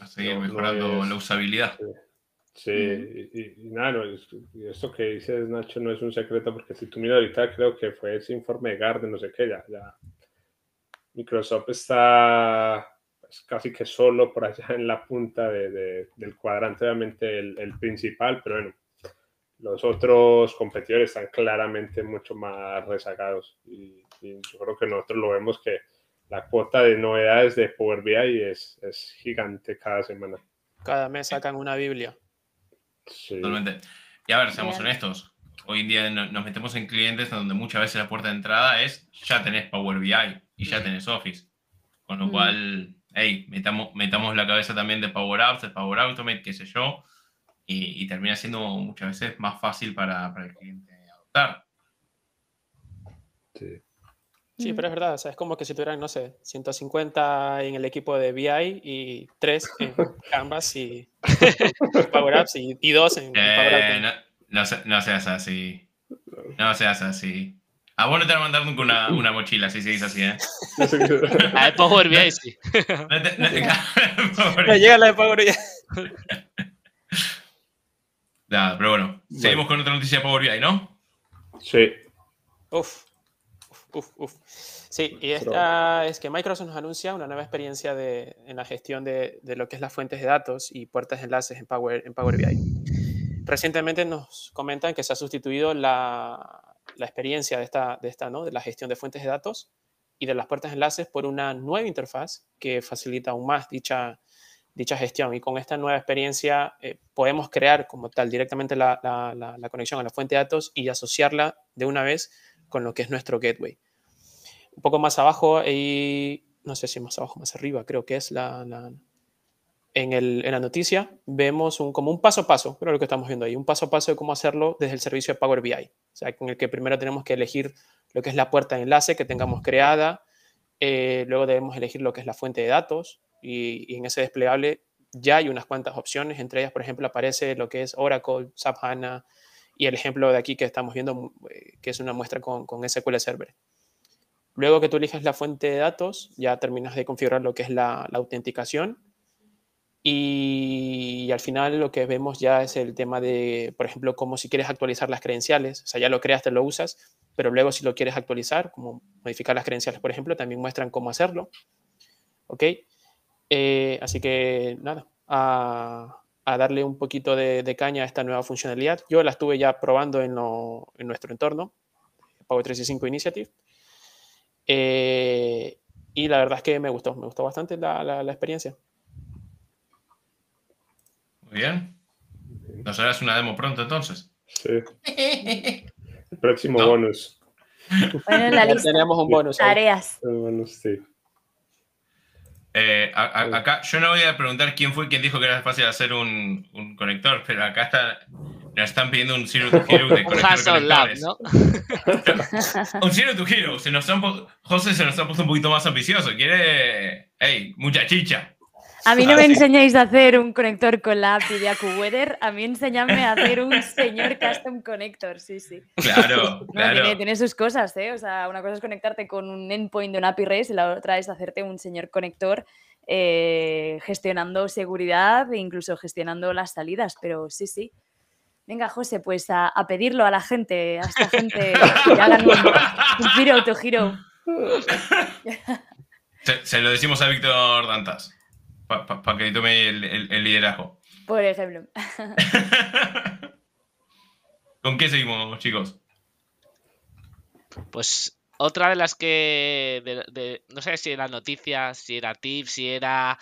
a seguir mejorando la usabilidad. Sí, y, nada, esto que dices, Nacho, no es un secreto, porque si tú miras ahorita, creo que fue ese informe de Garden, no sé qué, ya, ya. Microsoft está pues, casi que solo por allá en la punta de, del cuadrante, obviamente el, el, principal, pero bueno, los otros competidores están claramente mucho más rezagados. Y, y yo creo que nosotros lo vemos que la cuota de novedades de Power BI es, es gigante cada semana. Cada mes sacan una Biblia. Sí. Totalmente. Y a ver, seamos honestos. Hoy en día nos metemos en clientes donde muchas veces la puerta de entrada es ya tenés Power BI y ya tenés Office. Con lo mm. cual, hey, metamos, metamos la cabeza también de Power Apps, de Power Automate, qué sé yo, y, termina siendo muchas veces más fácil para, para el cliente adoptar. Sí. Sí, pero es verdad, o sea, es como que si tuvieran, no sé, 150 en el equipo de BI y 3 en [laughs] Canvas y [laughs] Power Apps y, 2 en Power Apps. No, no, no, seas así. No seas así. A vos no te van a mandar nunca una, una mochila si seguís así, ¿eh? La [laughs] de Power BI sí. No, llega la de Power BI. Nada, pero bueno, seguimos con otra noticia de Power BI, ¿no? Sí. Uf. Uf, uf. Sí, y esta es que Microsoft nos anuncia una nueva experiencia de, en la gestión de, de, lo que es las fuentes de datos y puertas de enlaces en Power, en Power BI. Recientemente nos comentan que se ha sustituido la, la experiencia de esta, de esta, ¿no? de la gestión de fuentes de datos y de las puertas de enlaces por una nueva interfaz que facilita aún más dicha, dicha gestión. Y con esta nueva experiencia eh, podemos crear como tal directamente la, la, la, conexión a la fuente de datos y asociarla de una vez con lo que es nuestro gateway. Un poco más abajo, y no sé si más abajo, más arriba, creo que es la, en, el, en, la noticia, vemos un, como un paso a paso, creo lo que estamos viendo ahí, un paso a paso de cómo hacerlo desde el servicio de Power BI. O sea, con el que primero tenemos que elegir lo que es la puerta de enlace que tengamos creada, eh, luego debemos elegir lo que es la fuente de datos y, y, en ese desplegable ya hay unas cuantas opciones, entre ellas, por ejemplo, aparece lo que es Oracle, SAP HANA, y el ejemplo de aquí que estamos viendo, eh, que es una muestra con, con SQL Server. Luego que tú eliges la fuente de datos, ya terminas de configurar lo que es la, la autenticación. Y, al final lo que vemos ya es el tema de, por ejemplo, como si quieres actualizar las credenciales. O sea, ya lo creas, te lo usas, pero luego si lo quieres actualizar, como modificar las credenciales, por ejemplo, también muestran cómo hacerlo. ¿Ok? Eh, así que nada, a darle un poquito de, caña a esta nueva funcionalidad. Yo la estuve ya probando en, nuestro entorno, Power 365 Initiative. Eh, y la verdad es que me gustó, me gustó bastante la, experiencia. Muy bien. ¿Nos harás una demo pronto entonces? Sí. [laughs] El próximo bonus. Bueno, en la lista. Tenemos un bonus. Tareas. bonus, sí. Eh, acá yo no voy a preguntar quién fue quien dijo que era fácil hacer un, un conector, pero acá está, nos están pidiendo un Zero to [laughs] Hero de conectores. Lab, ¿no? [laughs] un Zero to Hero. Se nos han, José se nos ha puesto un poquito más ambicioso. Quiere, hey, mucha chicha. A mí no me enseñáis a hacer un conector con la API de AcuWeather, a mí enseñadme a hacer un señor custom connector, sí, sí. Claro, No, claro. tiene, tiene sus cosas, ¿eh? O sea, una cosa es conectarte con un endpoint de un API REST y la otra es hacerte un señor conector eh, gestionando seguridad e incluso gestionando las salidas, pero sí, sí. Venga, José, pues a, a pedirlo a la gente, a esta gente que hagan un, to hero. Se, se lo decimos a Víctor Dantas, para que tome el, el- el liderazgo. Por ejemplo. [laughs] ¿Con qué seguimos, chicos? Pues otra de las que. de- de- no sé si era noticias, si era tips, si era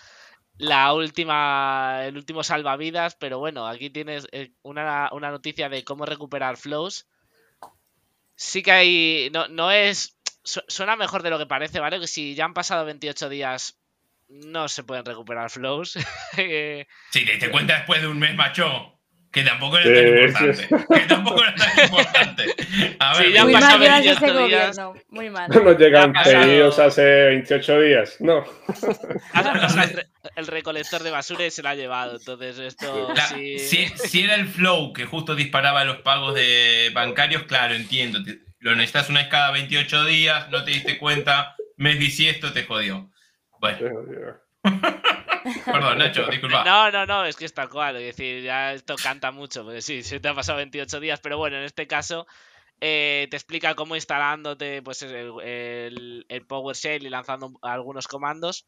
la última. el último salvavidas, pero bueno, aquí tienes eh, una, una noticia de cómo recuperar flows. Sí que hay. No, no es. su- Suena mejor de lo que parece, ¿vale? Que si ya han pasado 28 días. No se pueden recuperar flows. [laughs] Eh, Si te diste cuenta después de un mes, macho, que tampoco era Sí, tan sí, importante. Que tampoco era tan importante. A ver, Sí, ya Muy mal llevas 28 ese días. gobierno, muy mal. No nos llegan pedidos hace 28 días. No. [laughs] el, re- el recolector de basura y se la ha llevado. Entonces, esto. la- sí- si, si era el flow que justo disparaba los pagos de bancarios, claro, entiendo. te- lo necesitas una vez cada 28 días, no te diste cuenta, mes bisiesto, te jodió. Bueno, [laughs] perdón, Nacho, disculpa. No, no, no, es que es tal cual. Es decir, ya esto canta mucho, porque sí, se te ha pasado 28 días, pero bueno, en este caso eh, te explica cómo instalándote pues, el, el, el PowerShell y lanzando algunos comandos,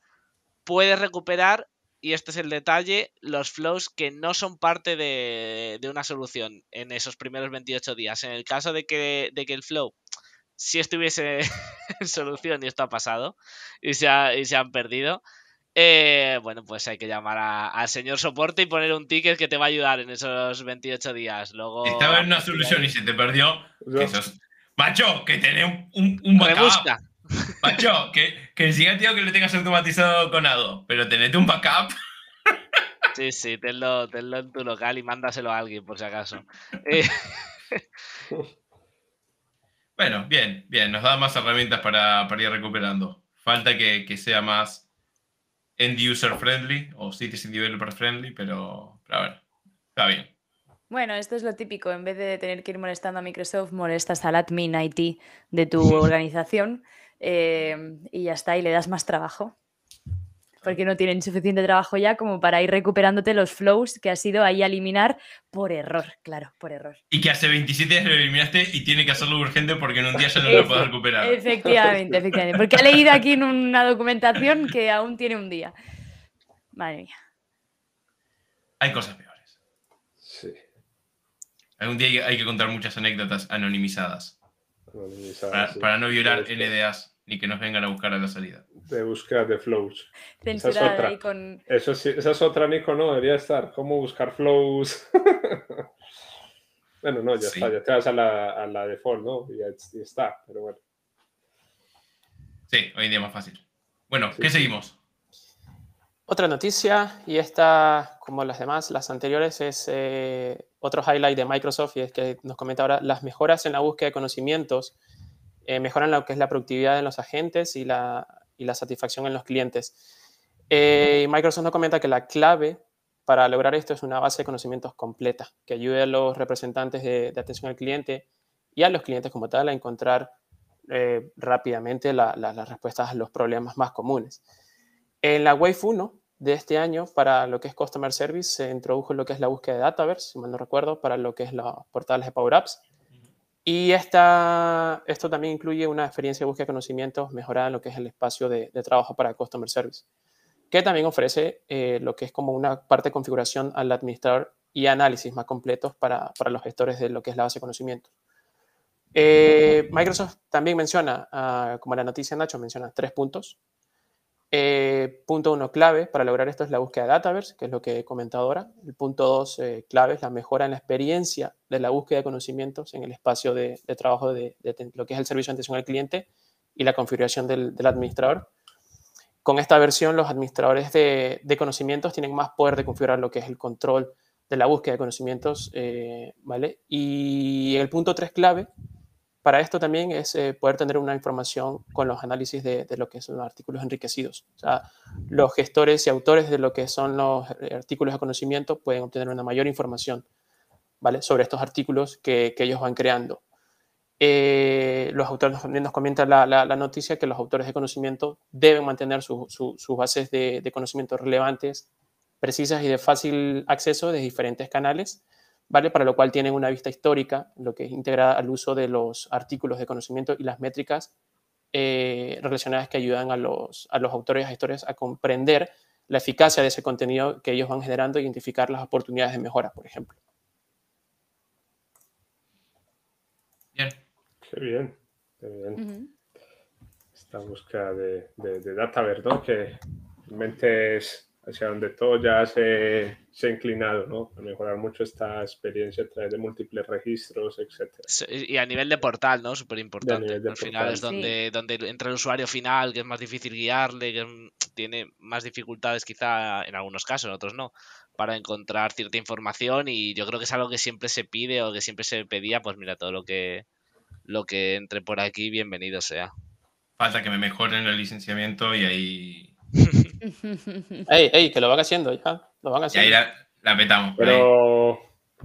puedes recuperar, y este es el detalle, los flows que no son parte de, de una solución en esos primeros 28 días. En el caso de que, de que el flow si estuviese en [laughs] solución y esto ha pasado y se, ha- y se han perdido, eh, bueno, pues hay que llamar a- al señor soporte y poner un ticket que te va a ayudar en esos 28 días. Luego, estaba en una solución y se te perdió, que sos- Macho, que tenés un, un, un backup. Rebusca. [laughs] Macho, que, que te digo que lo tengas automatizado con Ado, pero tenete un backup. [laughs] Sí, sí, tenlo, tenlo en tu local y mándaselo a alguien por si acaso. Eh, Bueno, bien, bien, nos da más herramientas para, para ir recuperando. Falta que, que sea más end user friendly o citizen developer friendly, pero, pero a ver, está bien. Bueno, esto es lo típico. En vez de tener que ir molestando a Microsoft, molestas al admin IT de tu [laughs] organización eh, y ya está, y le das más trabajo. Porque no tienen suficiente trabajo ya como para ir recuperándote los flows que has ido ahí a eliminar por error, claro, por error. Y que hace 27 días lo eliminaste y tiene que hacerlo urgente porque en un día ya no lo puedes recuperar. Efectivamente, efectivamente. Porque ha leído aquí en una documentación que aún tiene un día. Madre mía. Hay cosas peores. Sí. Algún día hay, hay que contar muchas anécdotas anonimizadas anonimizadas, para, sí. para no violar NDAs ni que nos vengan a buscar a la salida. De búsqueda de flows. Censurada otra. ahí con. Eso sí, esa es otra, Nico, ¿no? Debería estar. ¿Cómo buscar flows? [laughs] bueno, no, ya Sí. está. Ya te vas a la, a la default, ¿no? Y ya está, pero bueno. Sí, hoy en día es más fácil. Bueno, Sí, ¿qué seguimos? Otra noticia, y esta, como las demás, las anteriores, es eh, otro highlight de Microsoft, y es que nos comenta ahora las mejoras en la búsqueda de conocimientos eh, mejoran lo que es la productividad de los agentes y la, y la satisfacción en los clientes. Eh, Microsoft nos comenta que la clave para lograr esto es una base de conocimientos completa, que ayude a los representantes de, atención al cliente y a los clientes como tal a encontrar eh, rápidamente la- la- las respuestas a los problemas más comunes. En la Wave 1 de este año, para lo que es Customer Service, se introdujo lo que es la búsqueda de Dataverse, si mal no recuerdo, para lo que es los portales de Power Apps. Y esta, esto también incluye una experiencia de búsqueda de conocimientos mejorada en lo que es el espacio de, de trabajo para Customer Service, que también ofrece eh, lo que es como una parte de configuración al administrador y análisis más completos para, para los gestores de lo que es la base de conocimientos. Eh, Microsoft también menciona, ah, como la noticia Nacho menciona, tres puntos. Eh, punto uno clave para lograr esto es la búsqueda de Dataverse, que es lo que he comentado ahora. El punto dos eh, clave es la mejora en la experiencia de la búsqueda de conocimientos en el espacio de, trabajo de, lo que es el servicio de atención al cliente y la configuración del, administrador. Con esta versión, los administradores de, de conocimientos tienen más poder de configurar lo que es el control de la búsqueda de conocimientos, eh, ¿vale? Y el punto tres clave para esto también es eh, poder tener una información con los análisis de, lo que son los artículos enriquecidos. O sea, los gestores y autores de lo que son los eh, artículos de conocimiento pueden obtener una mayor información ¿vale? sobre estos artículos que, ellos van creando. Eh, los autores también nos comentan la, noticia que los autores de conocimiento deben mantener sus bases de, de conocimientos relevantes, precisas y de fácil acceso de diferentes canales ¿vale? Para lo cual tienen una vista histórica, lo que es integrada al uso de los artículos de conocimiento y las métricas eh, relacionadas que ayudan a los, a los autores y gestores a comprender la eficacia de ese contenido que ellos van generando e identificar las oportunidades de mejora, por ejemplo. Bien. Qué bien. Qué bien. Esta búsqueda de, de, data, ¿verdad? Que realmente es hacia donde todo ya se, se ha inclinado, ¿no? A mejorar mucho esta experiencia a través de múltiples registros, etc. y a nivel de portal, ¿no? Súper importante. Al final es donde, donde entra el usuario final, que es más difícil guiarle, que tiene más dificultades quizá en algunos casos, en otros no, para encontrar cierta información y yo creo que es algo que siempre se pide o que siempre se pedía, pues mira, todo lo que, lo que entre por aquí, bienvenido sea. Falta que me mejoren el licenciamiento y ahí [laughs] ey, ey, que lo van haciendo ya. Lo van haciendo. Y ahí la, metamos. Pero,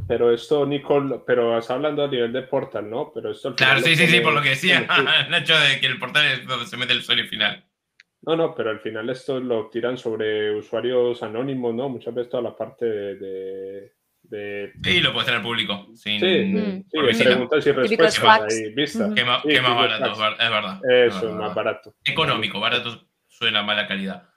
pero esto, Nicole, pero estás hablando a nivel de portal, ¿no? Pero esto claro, sí, sí, sí, por lo que decía, Nacho, [laughs] de que el portal es donde se mete el usuario final. No, no, pero al final esto lo tiran sobre usuarios anónimos, ¿no? Muchas veces toda la parte de. de, Sí, lo puedes tener público. Sin... Sí, mm. sí, preguntas y respuestas ahí, vista. ¿Qué, más, barato? Es verdad. Eso, es más barato. Económico, barato suena mala calidad.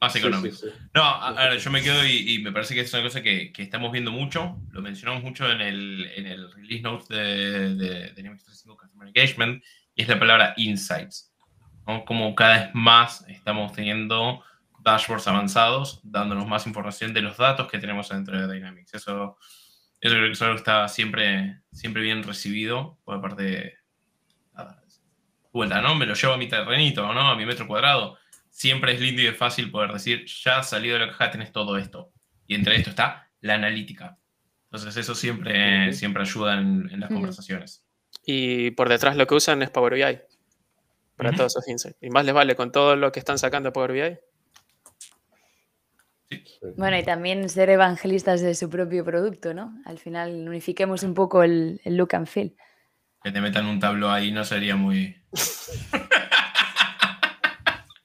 Más económico. No, ahora yo me quedo y, me parece que es una cosa que, que, estamos viendo mucho. Lo mencionamos mucho en el, en el release notes de, de, de 365 Customer Engagement y es la palabra insights. Como cada vez más estamos teniendo dashboards avanzados, dándonos más información de los datos que tenemos dentro de Dynamics. Eso, eso creo que es algo que está siempre, siempre bien recibido por parte de. Nada, vuelta, ¿no? Me lo llevo a mi terrenito, ¿no? A mi metro cuadrado siempre es lindo y es fácil poder decir, ya salido de la caja tenés todo esto. Y entre esto está la analítica. Entonces eso siempre, siempre ayuda en, las conversaciones. Y por detrás lo que usan es Power BI para todos esos insights. Y más les vale con todo lo que están sacando Power BI. Bueno, y también ser evangelistas de su propio producto, ¿no? Al final unifiquemos un poco el, el look and feel. Que te metan un tablo ahí no sería muy... [laughs]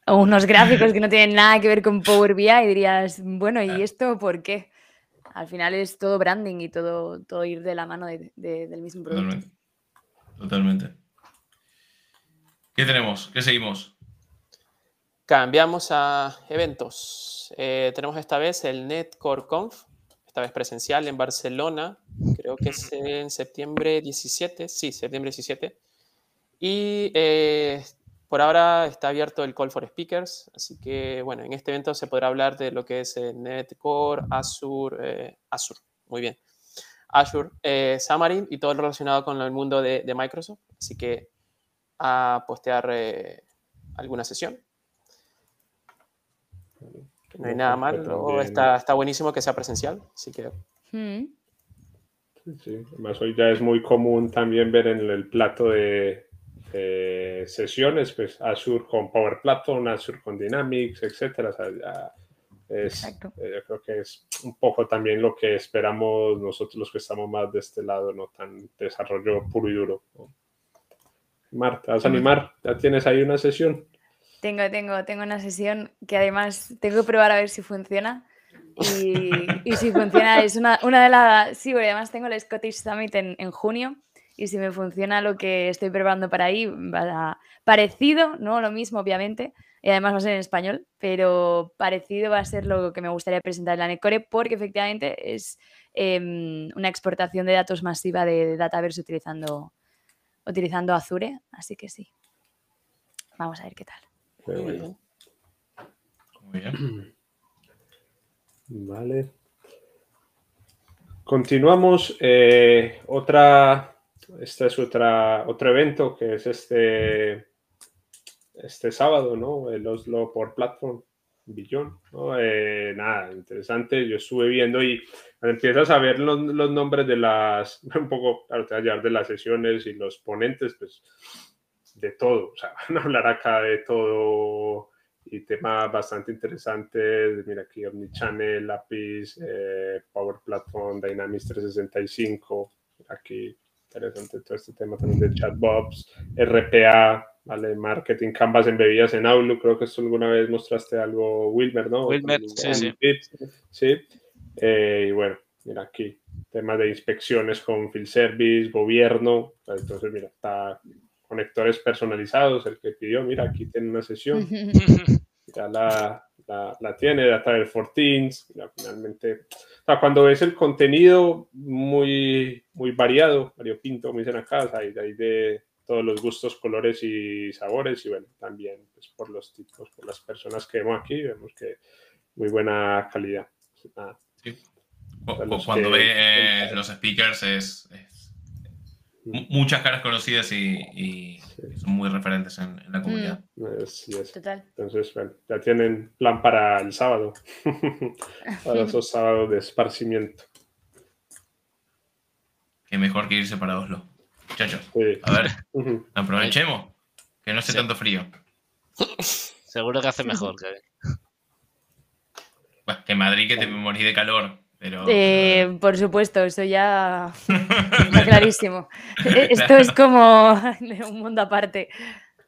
o unos gráficos que no tienen [laughs] nada que ver con Power BI y dirías, bueno, ¿y esto por qué? Al final es todo branding y todo, todo ir de la mano del mismo producto. Totalmente. ¿Qué tenemos? ¿Qué seguimos? Cambiamos a eventos. Eh, tenemos esta vez el NetCore Conf, esta vez presencial en Barcelona. Creo que es en septiembre 17. Sí, septiembre 17. Y eh, por ahora está abierto el Call for Speakers, así que bueno, en este evento se podrá hablar de lo que es eh, Netcore, Azure, eh, Azure, muy bien, Azure, eh, Xamarin y todo lo relacionado con el mundo de, Microsoft. Así que a postear eh, alguna sesión. No hay nada mal, está, está buenísimo que sea presencial, así que... Mm. Sí, además hoy ya es muy común también ver en el plato de, eh, sesiones, pues Azure con Power Platform, Azure con Dynamics, etcétera. Eh, yo creo que es un poco también lo que esperamos nosotros los que estamos más de este lado, no tan desarrollo puro y duro. Marta, ¿vas a animar? ¿Ya tienes ahí una sesión? Tengo, tengo, tengo una sesión que además tengo que probar a ver si funciona. Y, si funciona, es una, una de las. Sí, porque además tengo el Scottish Summit en, en junio y si me funciona lo que estoy probando para ahí, va parecido, no lo mismo obviamente, y además va a ser en español, pero parecido va a ser lo que me gustaría presentar en la Necore porque efectivamente es em, una exportación de datos masiva de Dataverse utilizando, utilizando Azure, así que sí. Vamos a ver qué tal. Muy bien. Muy bien. Vale. Continuamos. Eh, otra este es otra, otro evento que es este, este sábado, ¿no? El Oslo por Platform. billón. ¿no? Eh, nada, interesante. Yo estuve viendo y empiezas a ver los, los nombres de las, [laughs] un poco, claro, de las sesiones y los ponentes, pues de todo. O sea, [laughs] van a hablar acá de todo y temas bastante interesantes. Mira aquí Omnichannel, Lapis, eh, Power Platform, Dynamics 365. Aquí interesante todo este tema también de chatbots, RPA, ¿vale? Marketing, Canvas en bebidas en Outlook. Creo que esto alguna vez mostraste algo, Wilmer, ¿no? Wilmer, sí, sí. Sí. Eh, y bueno, mira aquí, temas de inspecciones con Field Service, gobierno. Entonces, mira, está conectores personalizados, el que pidió, mira, aquí tiene una sesión, [laughs] ya la, la, la tiene, data del 14, finalmente, o sea, cuando ves el contenido muy, muy variado, variopinto, como dicen acá, hay, hay de todos los gustos, colores y sabores, y bueno, también pues, por los tipos, por las personas que vemos aquí, vemos que muy buena calidad. Nada. Sí. Cuando que, ve eh, los speakers es, es muchas caras conocidas y, y sí. son muy referentes en, en la comunidad. Mm. Es. Total. Entonces, bueno, ya tienen plan para el sábado, [laughs] para esos sábados de esparcimiento. Qué mejor que irse para Oslo. Muchachos, Sí. a ver, aprovechemos, que no hace Sí. tanto frío. [laughs] Seguro que hace mejor. Que... Bueno, que Madrid que te morís de calor, pero... Eh, por supuesto, eso ya [laughs] está clarísimo. Eh, Esto es como [laughs] un mundo aparte.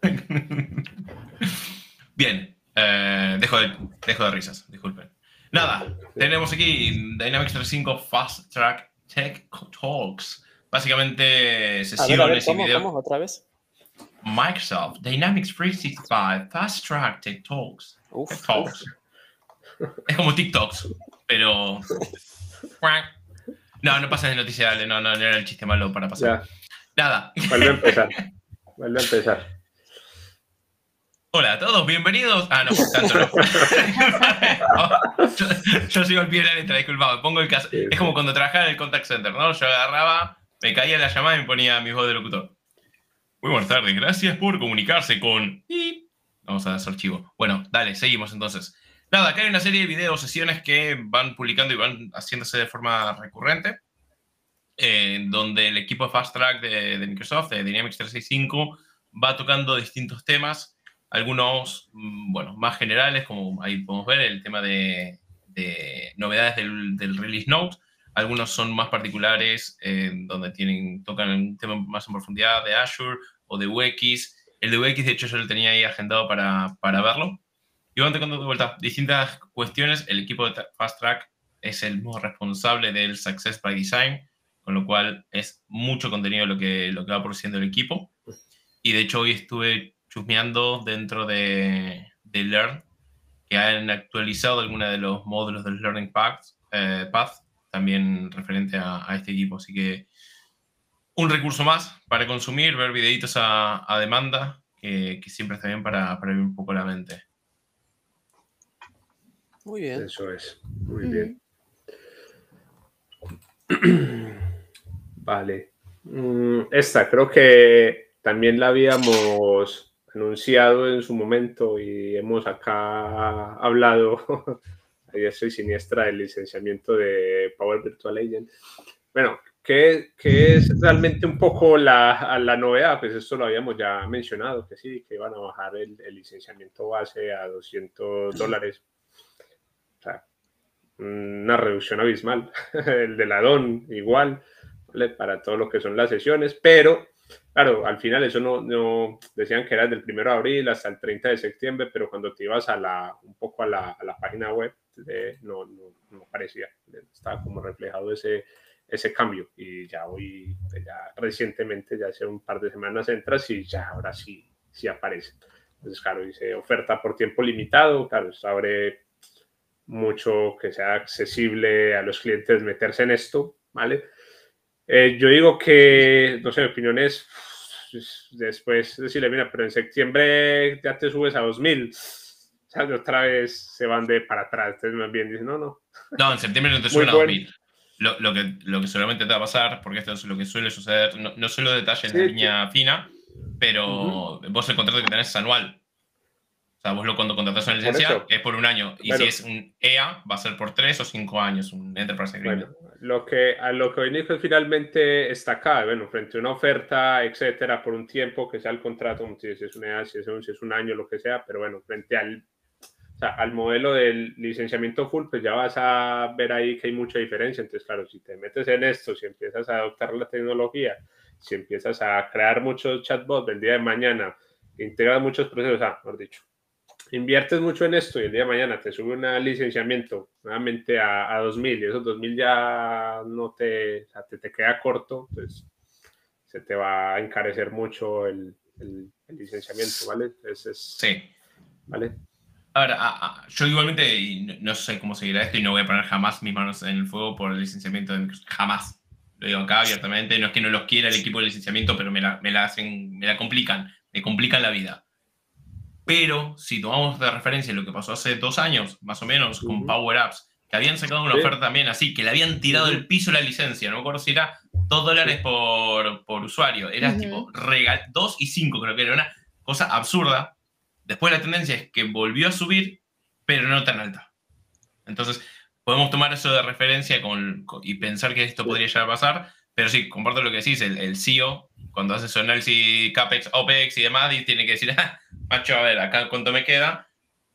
[laughs] Bien, eh, dejo, de, dejo de risas, disculpen. Nada, tenemos aquí Dynamics 365 Fast Track Tech Talks. Básicamente A ver, a ver, sesiones y ¿cómo, videos. cómo? ¿Otra vez? Microsoft Dynamics 365 Fast Track Tech Talks. Uf, Tech Talks. [laughs] Es como TikToks, pero. No, no pasa de noticia, dale, no, no, no era el chiste malo para pasar. Ya, Nada. vuelve a empezar. Vuelve a empezar. Hola a todos, bienvenidos. Ah, no, tanto no. yo, [laughs] yo sigo al pie de la letra, disculpa, pongo el caso. Es como cuando trabajaba en el contact center, ¿no? Yo agarraba, me caía la llamada y me ponía mi voz de locutor. Muy buenas tardes, gracias por comunicarse con. Vamos a dar archivo. Bueno, dale, seguimos entonces. Nada, acá hay una serie de videos, sesiones que van publicando y van haciéndose de forma recurrente, eh, donde el equipo Fast Track de, de Microsoft, de Dynamics 365, va tocando distintos temas, algunos, mm, bueno, más generales, como ahí podemos ver, el tema de, de novedades del, del Release Note, algunos son más particulares, eh, donde tienen, tocan un tema más en profundidad de Azure o de UX. El de UX, de hecho, yo lo tenía ahí agendado para, para verlo. Y van tocando de vuelta distintas cuestiones. El equipo de Fast Track es el mismo responsable del Success by Design, con lo cual es mucho contenido lo que, lo que va produciendo el equipo. Y de hecho hoy estuve chusmeando dentro de, de Learn, que han actualizado algunos de los módulos del Learning Path, eh, Path también referente a, a, este equipo. Así que un recurso más para consumir, ver videitos a, a demanda, que, que, siempre está bien para, para abrir un poco la mente. Muy bien. Eso es. Muy bien. [clears throat] Vale. Mm, Esta creo que también la habíamos anunciado en su momento y hemos acá hablado [laughs] ahí estoy siniestra del licenciamiento de Power Virtual Agent. Bueno, ¿qué, qué es realmente un poco la, la, novedad? Pues esto lo habíamos ya mencionado, que sí, que iban a bajar el, el licenciamiento base a 200 dólares. Sea, una reducción abismal. [laughs] el de la DON igual. Para todo lo que son las sesiones, pero Claro, al final eso no, decían que era del 1 de abril hasta el 30 de septiembre, pero cuando te ibas a la, un poco a la, página web, eh, no, no, no, parecía, estaba como reflejado ese, ese cambio. Y ya hoy, ya recientemente, ya hace un par de semanas entras y ya ahora sí, sí aparece. Entonces, claro, dice oferta por tiempo limitado, claro, esto abre mucho que sea accesible a los clientes meterse en esto, ¿vale? Eh, yo digo que, no sé, mi opinión es después decirle, mira, pero en septiembre ya te subes a 2000, o sea, otra vez se van de para atrás. Entonces, más bien dicen, no, no. No, en septiembre no te [laughs] suben a 2000. Lo, lo, que, lo que seguramente te va a pasar, porque esto es lo que suele suceder, no, no solo detalle en sí, la línea sí. fina, pero uh -huh. vos el contrato que tenés es anual. Sea, vos lo, cuando contratas una licencia es por un año. Y Bueno. si es un EA, va a ser por tres o cinco años, un Enterprise Agreement. Bueno, lo que, a lo que hoy Nico finalmente está acá, bueno, frente a una oferta, etcétera, por un tiempo que sea el contrato, si es un EA, si es un, si es un año, lo que sea, pero bueno, frente al, o sea, al modelo del licenciamiento full, pues ya vas a ver ahí que hay mucha diferencia. Entonces, claro, si te metes en esto, si empiezas a adoptar la tecnología, si empiezas a crear muchos chatbots del día de mañana, integras muchos procesos, ah, mejor dicho, inviertes mucho en esto y el día de mañana te sube un licenciamiento nuevamente a, a 2000 y esos 2000 ya no te, o sea, te, te queda corto, pues se te va a encarecer mucho el, el- el licenciamiento, ¿vale? Es, es- Sí. ¿vale? Ahora, a- a- yo igualmente y no, no sé cómo seguirá esto y no voy a poner jamás mis manos en el fuego por el licenciamiento de Microsoft. Jamás. Lo digo acá abiertamente. No es que no los quiera el equipo de licenciamiento, pero me la, me la hacen, me la complican. Me complican la vida. Pero si tomamos de referencia lo que pasó hace dos años, más o menos, con Ujú. Power Apps, que habían sacado una Sí. oferta también así, que le habían tirado el piso la licencia. No me acuerdo si era 2 dólares por, por usuario. Era Ujú. tipo regal 2 y 5, creo que era una cosa absurda. Después la tendencia es que volvió a subir, pero no tan alta. Entonces, podemos tomar eso de referencia con, con- y pensar que esto Sí. podría llegar a pasar, pero sí, comparto lo que decís, el, el CEO, cuando hace su análisis CAPEX, OPEX y demás, y tiene que decir, [laughs] "Ah, macho, a ver, acá cuánto me queda.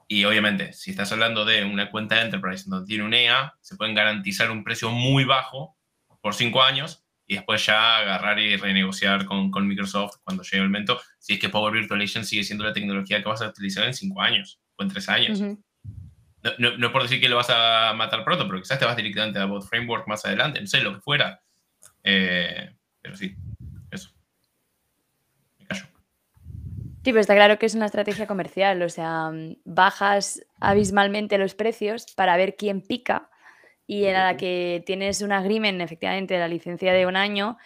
Y obviamente, si estás hablando de una cuenta de Enterprise donde tiene un EA, se pueden garantizar un precio muy bajo por cinco años y después ya agarrar y renegociar con, con Microsoft cuando llegue el momento, si es que Power Virtualization sigue siendo la tecnología que vas a utilizar en cinco años o en tres años. Ujú. No, no, no por decir que lo vas a matar pronto, pero quizás te vas directamente a Bot Framework más adelante, no sé, lo que fuera. Eh, pero sí, eso. Me callo. Sí, pero está claro que es una estrategia comercial, o sea, mm, bajas abismalmente los precios para ver quién pica y en la que tienes un agreement, efectivamente, de la licencia de un año,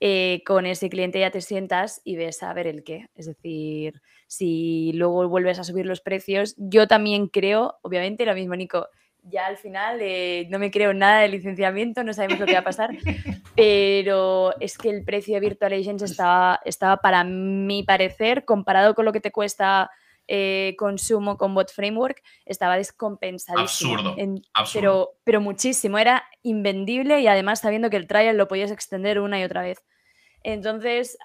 eh, con ese cliente ya te sientas y ves a ver el qué. Es decir, si luego vuelves a subir los precios, yo también creo, obviamente, lo mismo, Nico, ya al final eh, no me creo nada de licenciamiento, no sabemos lo que va a pasar, [laughs] pero es que el precio de Virtual Agents estaba, estaba para mi parecer, comparado con lo que te cuesta eh, consumo con Bot Framework, estaba descompensadísimo. Absurdo, En- absurdo. Pero, pero muchísimo, era invendible y además sabiendo que el trial lo podías extender una y otra vez. Entonces,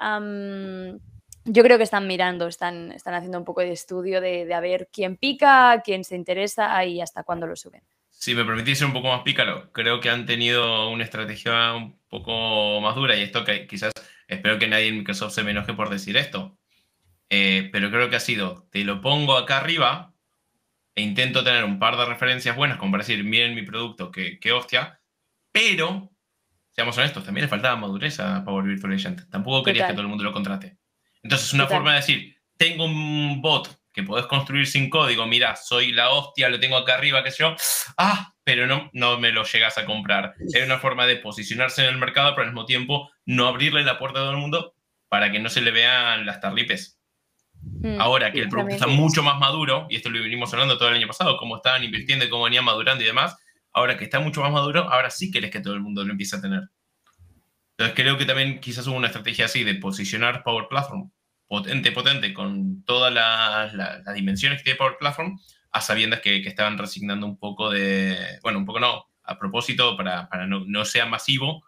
yo creo que están mirando, están, están haciendo un poco de estudio de, de a ver quién pica, quién se interesa y hasta cuándo lo suben. Si me permitís ser un poco más pícaro, creo que han tenido una estrategia un poco más dura y esto que quizás espero que nadie en Microsoft se me enoje por decir esto. Eh, pero creo que ha sido, te lo pongo acá arriba e intento tener un par de referencias buenas como para decir, miren mi producto, que, que hostia, pero, seamos honestos, también le faltaba madurez a Power Virtual Agent. Tampoco querías Total. que todo el mundo lo contrate. Entonces, una Total. forma de decir, tengo un bot que podés construir sin código, mira, soy la hostia, lo tengo acá arriba, qué sé yo, ah, pero no, no me lo llegas a comprar. Es una forma de posicionarse en el mercado, pero al mismo tiempo no abrirle la puerta a todo el mundo para que no se le vean las tarlipes. Mm, Ahora que el producto está mucho más maduro, y esto lo venimos hablando todo el año pasado, cómo estaban invirtiendo y cómo venían madurando y demás, ahora que está mucho más maduro, ahora sí querés que todo el mundo lo empiece a tener. Entonces creo que también quizás hubo una estrategia así de posicionar Power Platform potente, potente, con todas las, las- las dimensiones que tiene Power Platform, a sabiendas que, que estaban resignando un poco de, bueno, un poco no, a propósito para, para no, no sea masivo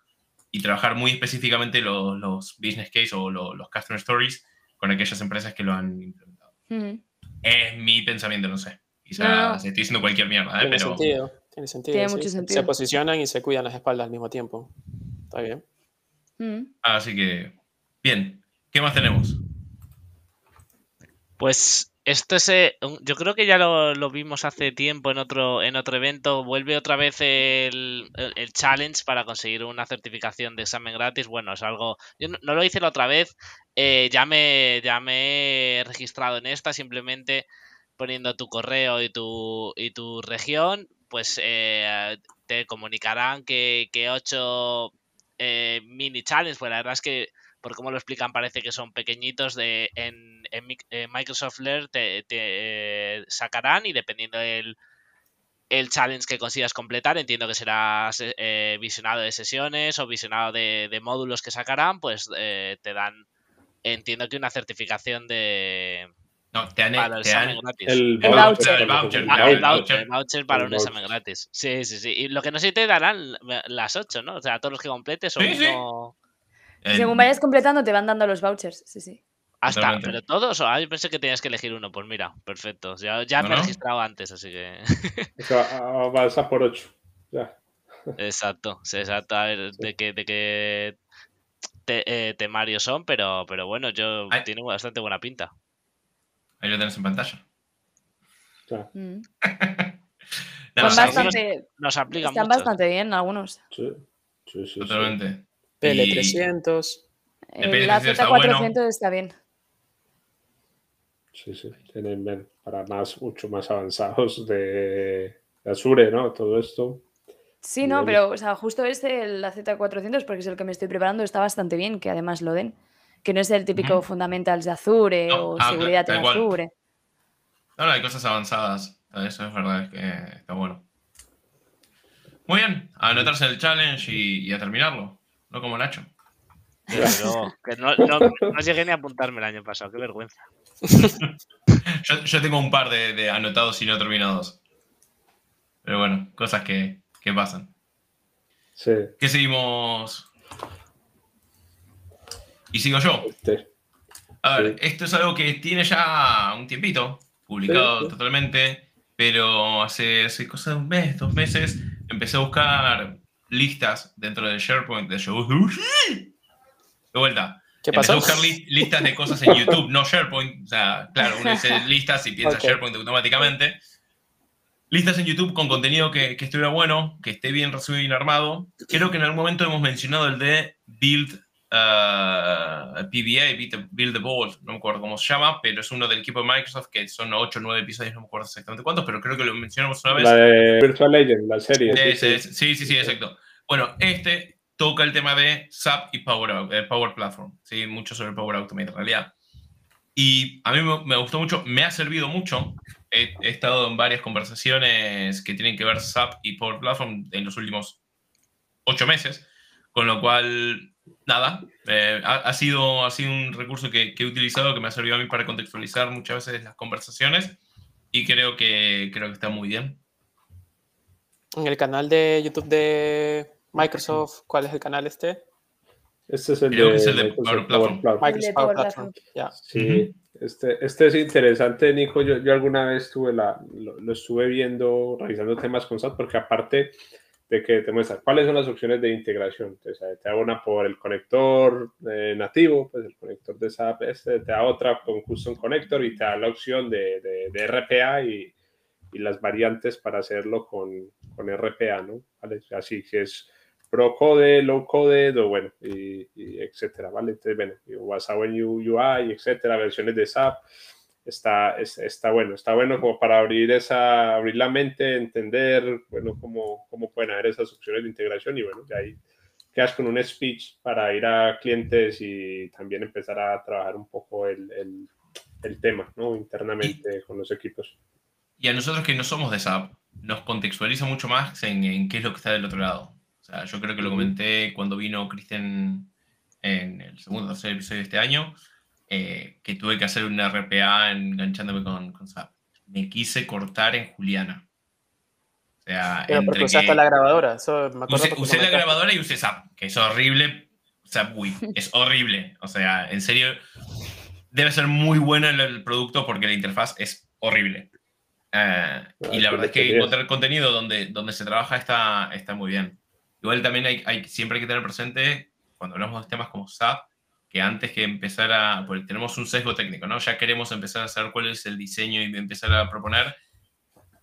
y trabajar muy específicamente los, los business case o lo- los customer stories con aquellas empresas que lo han implementado. Mm. Es mi pensamiento, no sé. Quizás No, no. estoy diciendo cualquier mierda, ¿eh? Tiene pero sentido, tiene sentido. Tiene sí. mucho Se- sentido. Se posicionan y se cuidan las espaldas al mismo tiempo. Está bien. Mm. así que bien. ¿Qué más tenemos? Pues esto es, eh, yo creo que ya lo, lo vimos hace tiempo en otro, en otro evento. Vuelve otra vez el, el- el challenge para conseguir una certificación de examen gratis. Bueno, es algo. Yo no, no lo hice la otra vez. eh, ya, me, ya me he registrado en esta, simplemente poniendo tu correo y tu, y tu región. Pues eh, te comunicarán que, que ocho eh, mini challenge. Pues la verdad es que por cómo lo explican parece que son pequeñitos de en, en Microsoft Learn te, eh, sacarán y dependiendo del el challenge que consigas completar, entiendo que será se- eh, visionado de sesiones o visionado de, módulos que sacarán, pues eh, te dan, entiendo que una certificación de, No, te dan, para el te examen gratis. El, El voucher. El voucher, el voucher, el voucher para El un voucher. examen gratis. Sí, sí, sí. Y lo que no sé si te darán las 8, ¿no? O sea, todos los que completes o Sí, sí. uno- eh, Según vayas completando, te van dando los vouchers. Sí, sí. Hasta, Totalmente. pero todos, o ah, yo pensé que tenías que elegir uno, pues mira, perfecto. Ya, ya No, me he no. registrado antes, así que. o sea, vas a por 8. Ya. exacto, sí, exacto. A ver, de qué de qué te- eh, temarios son, pero, pero bueno, yo Ay. tiene bastante buena pinta. Ahí lo tenés en pantalla. Mm. [laughs] No, bastante, Nos aplican están mucho. bastante bien algunos. Sí, sí, sí. sí. Totalmente. PL300. El El PL300 la está Z400 está bien. Sí, sí. Tienen para más, mucho más avanzados de, de Azure, ¿no? Todo esto. Sí, no, pero o sea, justo este, el Z400, porque es el que me estoy preparando, está bastante bien, que además lo den. Que no es el típico fundamentals de Azure No, o ah, seguridad en. Azure. No, no, hay cosas avanzadas. Eso es verdad, es que está bueno. Muy bien, a anotarse el challenge y, y a terminarlo. No como Nacho. Desde luego, que no, no, no llegué ni a apuntarme el año pasado, qué vergüenza. [laughs] Yo, yo tengo un par de, de anotados y no terminados. Pero bueno, cosas que, que pasan. Sí. ¿Qué seguimos? Y sigo yo. Este. A ver, Sí. esto es algo que tiene ya un tiempito, publicado Sí, sí. totalmente, pero hace, hace cosa de un mes, dos meses, empecé a buscar listas dentro del SharePoint de show. De vuelta. ¿Qué Empecé a buscar lis- listas de cosas en YouTube, no SharePoint. O sea, claro, uno dice [laughs] listas y piensa. SharePoint automáticamente. Listas en YouTube con contenido que, que estuviera bueno, que esté bien resumido y bien armado. Creo que en algún momento hemos mencionado el de Build uh, PBA, Build, Build the Vault, no me acuerdo cómo se llama, pero es uno del equipo de Microsoft que son 8 o 9 episodios, no me acuerdo exactamente cuántos, pero creo que lo mencionamos una vez. La de Virtual Agent, la serie. Ese sí, es- sí, sí, sí, exacto. Bueno, este toca el tema de SAP y Power, eh, Power Platform, ¿sí? mucho sobre Power Automate en realidad. Y a mí me, me gustó mucho, me ha servido mucho. He, he estado en varias conversaciones que tienen que ver SAP y Power Platform en los últimos ocho meses, con lo cual, nada, eh, ha, ha sido, ha sido un recurso que, que he utilizado que me ha servido a mí para contextualizar muchas veces las conversaciones y creo que, creo que está muy bien. En el canal de YouTube de Microsoft, ¿cuál es el canal este? Este es el Creo de, es el de Microsoft Power Platform. Microsoft Power Platform. Ya. Sí, este, este es interesante, Nico. Yo, yo alguna vez tuve la, lo, lo estuve viendo, revisando temas con SAP, porque aparte de que te muestra cuáles son las opciones de integración, eh, te da una por el conector eh, nativo, pues el conector de SAP, este, te da otra con Custom Connector y te da la opción de, de, RPA y, y, las variantes para hacerlo con, con RPA, ¿no? Así que es pro code, low code, o bueno, y, etcétera, ¿vale? Entonces, bueno, basado en UI, etcétera, versiones de SAP, está, es, está bueno, está bueno como para abrir esa, abrir la mente, entender, bueno, cómo, cómo pueden haber esas opciones de integración y bueno, de ahí quedas con un speech para ir a clientes y también empezar a trabajar un poco el, el, el tema, ¿no? Internamente y, con los equipos. Y a nosotros que no somos de SAP, nos contextualiza mucho más en, en qué es lo que está del otro lado. O sea, yo creo que lo comenté cuando vino Cristian en el segundo o tercer episodio de este año, eh, que tuve que hacer un RPA enganchándome con, con, SAP. Me quise cortar en Juliana. O sea, Pero porque usaste que la grabadora. Eso me usé, usé la grabadora y usé SAP, que es horrible. SAP Wii, es horrible. O sea, en serio, debe ser muy bueno el, el producto porque la interfaz es horrible. Uh, y la verdad es que encontrar contenido donde, donde se trabaja está, está muy bien. Igual también hay, hay, siempre hay que tener presente, cuando hablamos de temas como SAP, que antes que empezar a, porque tenemos un sesgo técnico, ¿no? Ya queremos empezar a saber cuál es el diseño y empezar a proponer,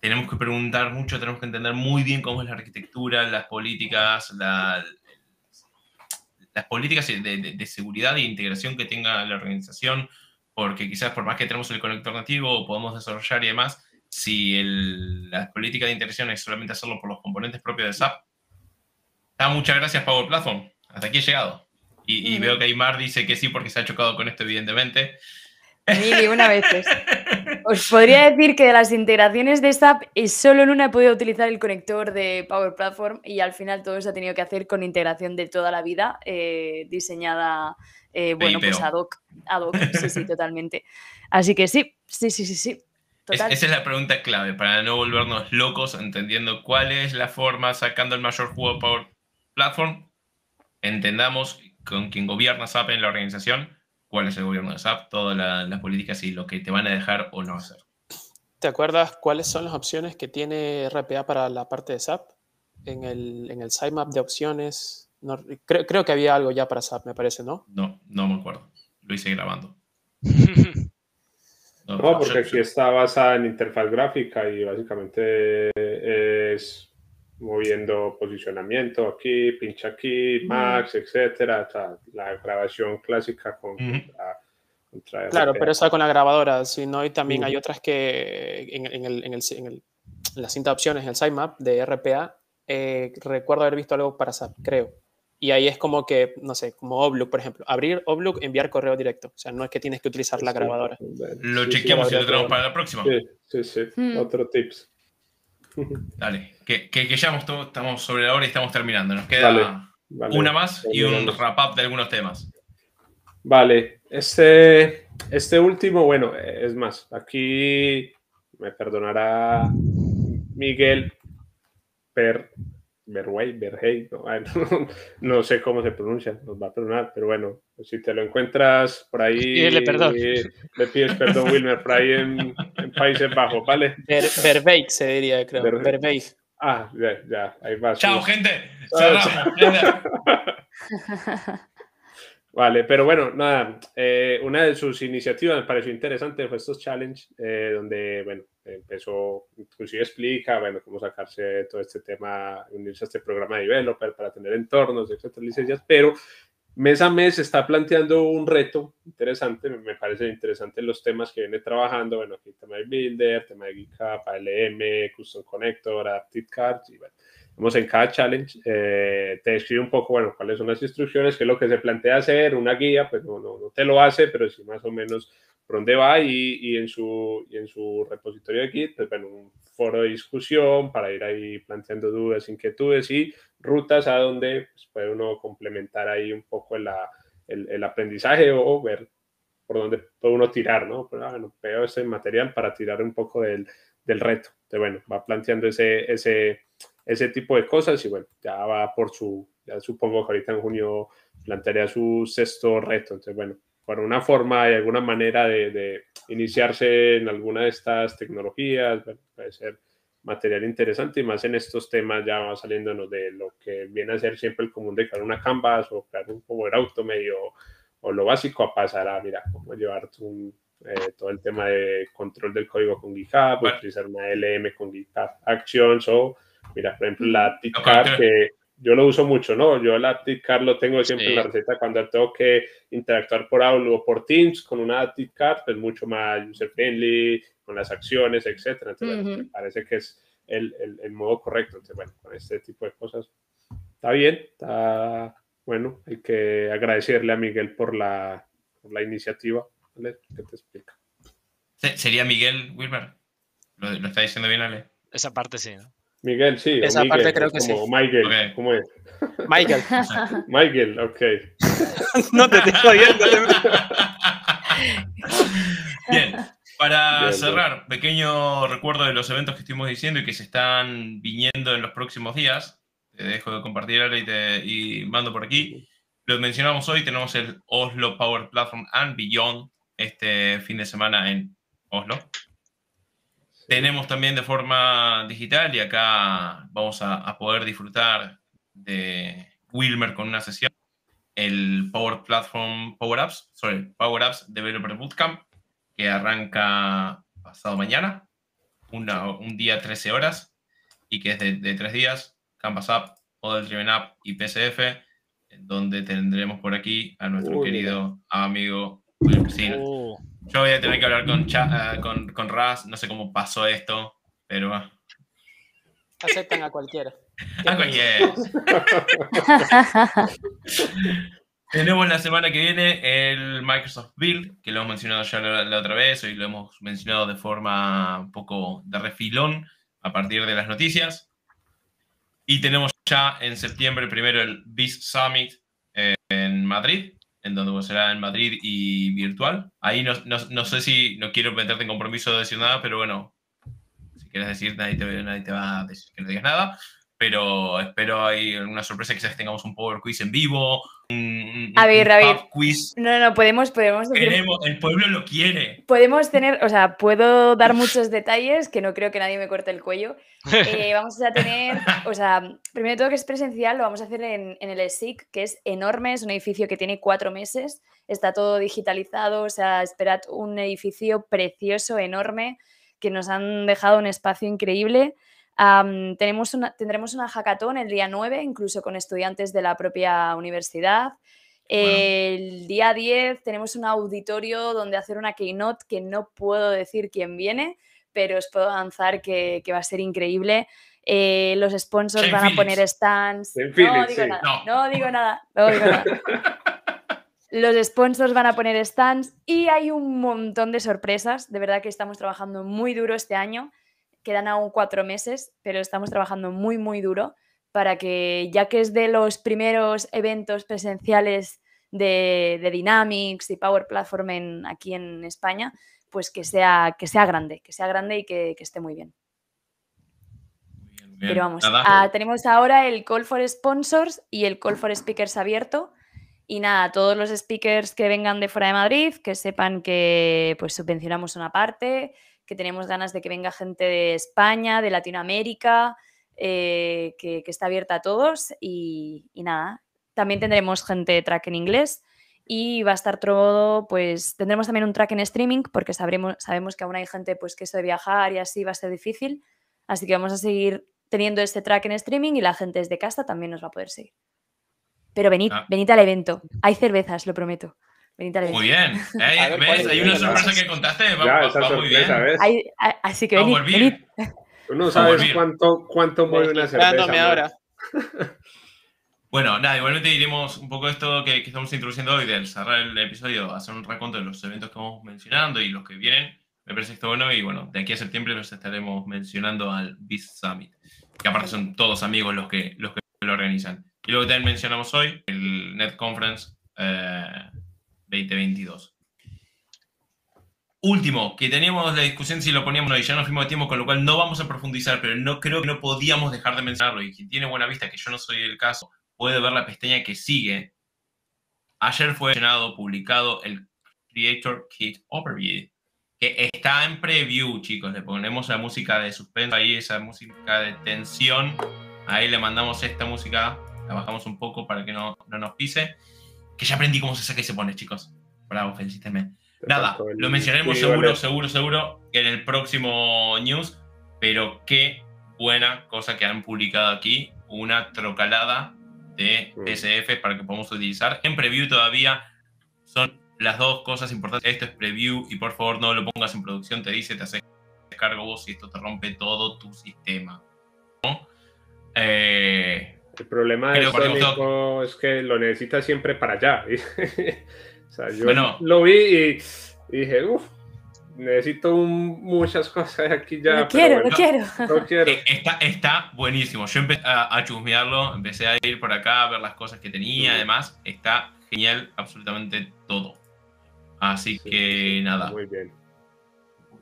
tenemos que preguntar mucho, tenemos que entender muy bien cómo es la arquitectura, las políticas, la, las políticas de, de, de, seguridad e integración que tenga la organización, porque quizás por más que tenemos el conector nativo o podemos desarrollar y demás, si el, la política de integración es solamente hacerlo por los componentes propios de SAP, muchas gracias Power Platform, hasta aquí he llegado. Y, y -huh. veo que Aymar dice que sí porque se ha chocado con esto, evidentemente. Mil y una veces. [laughs] Os podría decir que de las integraciones de SAP, eh, solo en una he podido utilizar el conector de Power Platform y al final todo eso ha tenido que hacer con integración de toda la vida, eh, diseñada, eh, bueno, pues ad hoc. Ad hoc, sí, sí, totalmente. Así que sí, sí, sí, sí, sí. esa es la pregunta clave, para no volvernos locos entendiendo cuál es la forma, sacando el mayor juego de Power Platform, entendamos con quien gobierna SAP en la organización, cuál es el gobierno de SAP, todas las políticas y lo que te van a dejar o no hacer. ¿Te acuerdas cuáles son las opciones que tiene RPA para la parte de SAP? En el, en el sitemap de opciones, creo, creo, que había algo ya para SAP, me parece, ¿no? No, no me acuerdo. Lo hice grabando. [laughs] no, porque aquí está basada en interfaz gráfica y básicamente es moviendo posicionamiento aquí, pincha aquí, max, etcétera, la grabación clásica con, Claro, pero eso con la grabadora, sino y también hay otras que en, en, el, en, el, en, la cinta de opciones, en el sitemap de RPA, eh, recuerdo haber visto algo para SAP, creo. Y ahí es como que, no sé, como Outlook, por ejemplo. Abrir Outlook, enviar correo directo. O sea, no es que tienes que utilizar la grabadora. Lo chequeamos y lo tenemos para la próxima. Sí, sí, sí. Hmm. Otro tips. [laughs] Dale, que, que, ya estamos sobre la hora y estamos terminando. Nos queda una más y un wrap-up de algunos temas. Vale, este, este último, bueno, es más, aquí me perdonará Miguel Per Berway, Berhey, [laughs] no, sé cómo se pronuncia, nos va a perdonar, pero bueno, si te lo encuentras por ahí, le, perdón. le pides perdón, Wilmer, por ahí en, Países Bajos, ¿vale? Ber, se diría, creo. Ber Ah, ya, ya, ahí va. Chao, gente. [laughs] Vale, pero bueno, nada, eh, una de sus iniciativas me pareció interesante fue estos challenge, eh, donde, bueno, empezó, inclusive explica, bueno, cómo sacarse todo este tema, unirse a este programa de developer para tener entornos, etcétera, licencias, pero mes a mes está planteando un reto interesante, me parece interesante los temas que viene trabajando, bueno, aquí tema de Builder, tema de GitHub, ALM, Custom Connector, Adaptive Cards, y bueno, vamos en cada challenge, eh, te describe un poco, bueno, cuáles son las instrucciones, qué es lo que se plantea hacer, una guía, pues no, no, no te lo hace, pero sí más o menos por dónde va y, y, en su, y en su repositorio de Git, pues bueno, un foro de discusión para ir ahí planteando dudas, inquietudes y rutas a donde pues, puede uno complementar ahí un poco la, el, aprendizaje o ver por dónde puede uno tirar, ¿no? Pero, pues, bueno, veo ese material para tirar un poco del, del reto. Entonces, bueno, va planteando ese, ese, ese tipo de cosas y bueno, ya va por su, ya supongo que ahorita en junio plantearía su sexto reto. Entonces, bueno, por una forma y alguna manera de, iniciarse en alguna de estas tecnologías, puede ser material interesante y más en estos temas ya va saliéndonos de lo que viene a ser siempre el común de crear una canvas o crear un Power Automate o, o lo básico a pasar a, mira, cómo llevar eh, todo el tema de control del código con GitHub, utilizar una LM con GitHub Actions o, mira, por ejemplo, la TikTok que yo lo uso mucho, ¿no? Yo el AppTickCard lo tengo siempre en la receta cuando tengo que interactuar por Outlook o por Teams con una AppTickCard, pues mucho más user-friendly, con las acciones, etcétera. Entonces, me parece que es el, el, el, modo correcto. Entonces, bueno, con este tipo de cosas está bien, está bueno. Hay que agradecerle a Miguel por la, por la iniciativa, ¿vale? Que te explica. ¿Sería Miguel Wilmer? ¿Lo, ¿Lo, está diciendo bien, Ale? Esa parte sí, ¿no? Miguel, sí. Esa parte creo que sí. Michael, ¿cómo es? Michael. [laughs] Michael, ok. [laughs] no te estoy oyendo. Bien, para cerrar, pequeño recuerdo de los eventos que estuvimos diciendo y que se están viniendo en los próximos días. Te dejo de compartir ahora y, te, y mando por aquí. Lo mencionamos hoy, tenemos el Oslo Power Platform and Beyond este fin de semana en Oslo. Tenemos también de forma digital y acá vamos a, poder disfrutar de Wilmer con una sesión, el Power Platform Power Apps, sorry, Power Apps Developer Bootcamp, que arranca pasado mañana, un día 13 horas, y que es de, tres días, Canvas App, Model Driven App y PCF, donde tendremos por aquí a nuestro querido amigo Wilmer uh. Yo voy a tener que hablar con, Cha, uh, con, con Raz, no sé cómo pasó esto, pero... Aceptan a cualquiera. [laughs] a cualquiera. [laughs] Tenemos la semana que viene el Microsoft Build, que lo hemos mencionado ya la, la, otra vez, hoy lo hemos mencionado de forma un poco de refilón a partir de las noticias. Y tenemos ya en septiembre primero el BIS Summit eh, en Madrid, en donde será en Madrid y virtual. Ahí no, no, no, sé si, no quiero meterte en compromiso de decir nada, pero bueno, si quieres decir, nadie te, nadie te va a decir que no digas nada pero espero hay alguna sorpresa, quizás tengamos un Power Quiz en vivo, un, a ver, un a ver. quiz. No, no, podemos, podemos. Queremos, el pueblo lo quiere. Podemos tener, o sea, puedo dar [laughs] muchos detalles que no creo que nadie me corte el cuello. Eh, [laughs] vamos a tener, o sea, primero todo que es presencial, lo vamos a hacer en, en el SIC, que es enorme, es un edificio que tiene cuatro meses, está todo digitalizado, o sea, esperad un edificio precioso, enorme, que nos han dejado un espacio increíble. Um, tenemos una, tendremos una hackathon el día 9, incluso con estudiantes de la propia universidad. Bueno. El día 10 tenemos un auditorio donde hacer una keynote que no puedo decir quién viene, pero os puedo avanzar que, que va a ser increíble. Eh, los sponsors van Phillips. a poner stands. No, Phillips, digo sí. nada, No. no digo nada, no digo nada. [laughs] Los sponsors van a poner stands y hay un montón de sorpresas. De verdad que estamos trabajando muy duro este año. Quedan aún cuatro meses, pero estamos trabajando muy, muy duro para que, ya que es de los primeros eventos presenciales de, de Dynamics y Power Platform en- aquí en España, pues que sea, que sea grande, que sea grande y que, que esté muy bien. Bien, bien. Pero vamos, ah, tenemos ahora el Call for Sponsors y el Call for Speakers abierto. Y nada, todos los speakers que vengan de fuera de Madrid, que sepan que pues subvencionamos una parte, que tenemos ganas de que venga gente de España, de Latinoamérica, eh, que, que está abierta a todos. Y, y nada, también tendremos gente de track en inglés. Y va a estar todo, pues tendremos también un track en streaming, porque sabremos, sabemos que aún hay gente pues que eso de viajar y así va a ser difícil. Así que vamos a seguir teniendo este track en streaming y la gente desde casa también nos va a poder seguir. Pero venid, Ah. venid al evento. Hay cervezas, lo prometo. Muy bien. Ey, A ver, ¿Ves? Hay una sorpresa que contaste. Va, Ya, va- esa va muy sorpresa, bien. ¿ves? Hay- a- así que venid, venid. Tú no sabes cuánto, cuánto mueve una cerveza. Ahora. [laughs] Bueno, nada, igualmente diremos un poco esto que, que estamos introduciendo hoy, del cerrar el episodio, hacer un recuento de los eventos que vamos mencionando y los que vienen. Me parece que está bueno y bueno, de aquí a septiembre los estaremos mencionando al Beast Summit, que aparte son todos amigos los que, los que lo organizan. Y luego también mencionamos hoy el Net Conference eh, 2022. Último, que teníamos la discusión si lo poníamos y ya nos fuimos de tiempo, con lo cual no vamos a profundizar, pero no creo que no podíamos dejar de mencionarlo. Y quien tiene buena vista, que yo no soy el caso, puede ver la pestaña que sigue. Ayer fue mencionado, publicado el Creator Kit Overview, que está en preview, chicos. Le ponemos la música de suspenso ahí, esa música de tensión. Ahí le mandamos esta música, la bajamos un poco para que no, no nos pise. Que ya aprendí cómo se saca y se pone, chicos. Bravo, felicítenme. Nada, lo mencionaremos sí, seguro, vale. seguro, seguro en el próximo news. Pero qué buena cosa que han publicado aquí. Una trocalada de Mm. PDF para que podamos utilizar. En preview todavía son las dos cosas importantes. Esto es preview y por favor no lo pongas en producción. Te dice, te haces cargo vos y esto te rompe todo tu sistema. ¿no? Eh, El problema de Creo que Sónico es que lo necesita siempre para allá. [laughs] o sea, yo Bueno. lo vi y, y dije, uff, necesito un- muchas cosas aquí ya. lo pero quiero, lo bueno, quiero. [laughs] no quiero. Eh, Está, está buenísimo. Yo empecé a, a chusmearlo, empecé a ir por acá a ver las cosas que tenía, Mm. además. Está genial absolutamente todo. Así Sí, que sí, nada, Muy bien.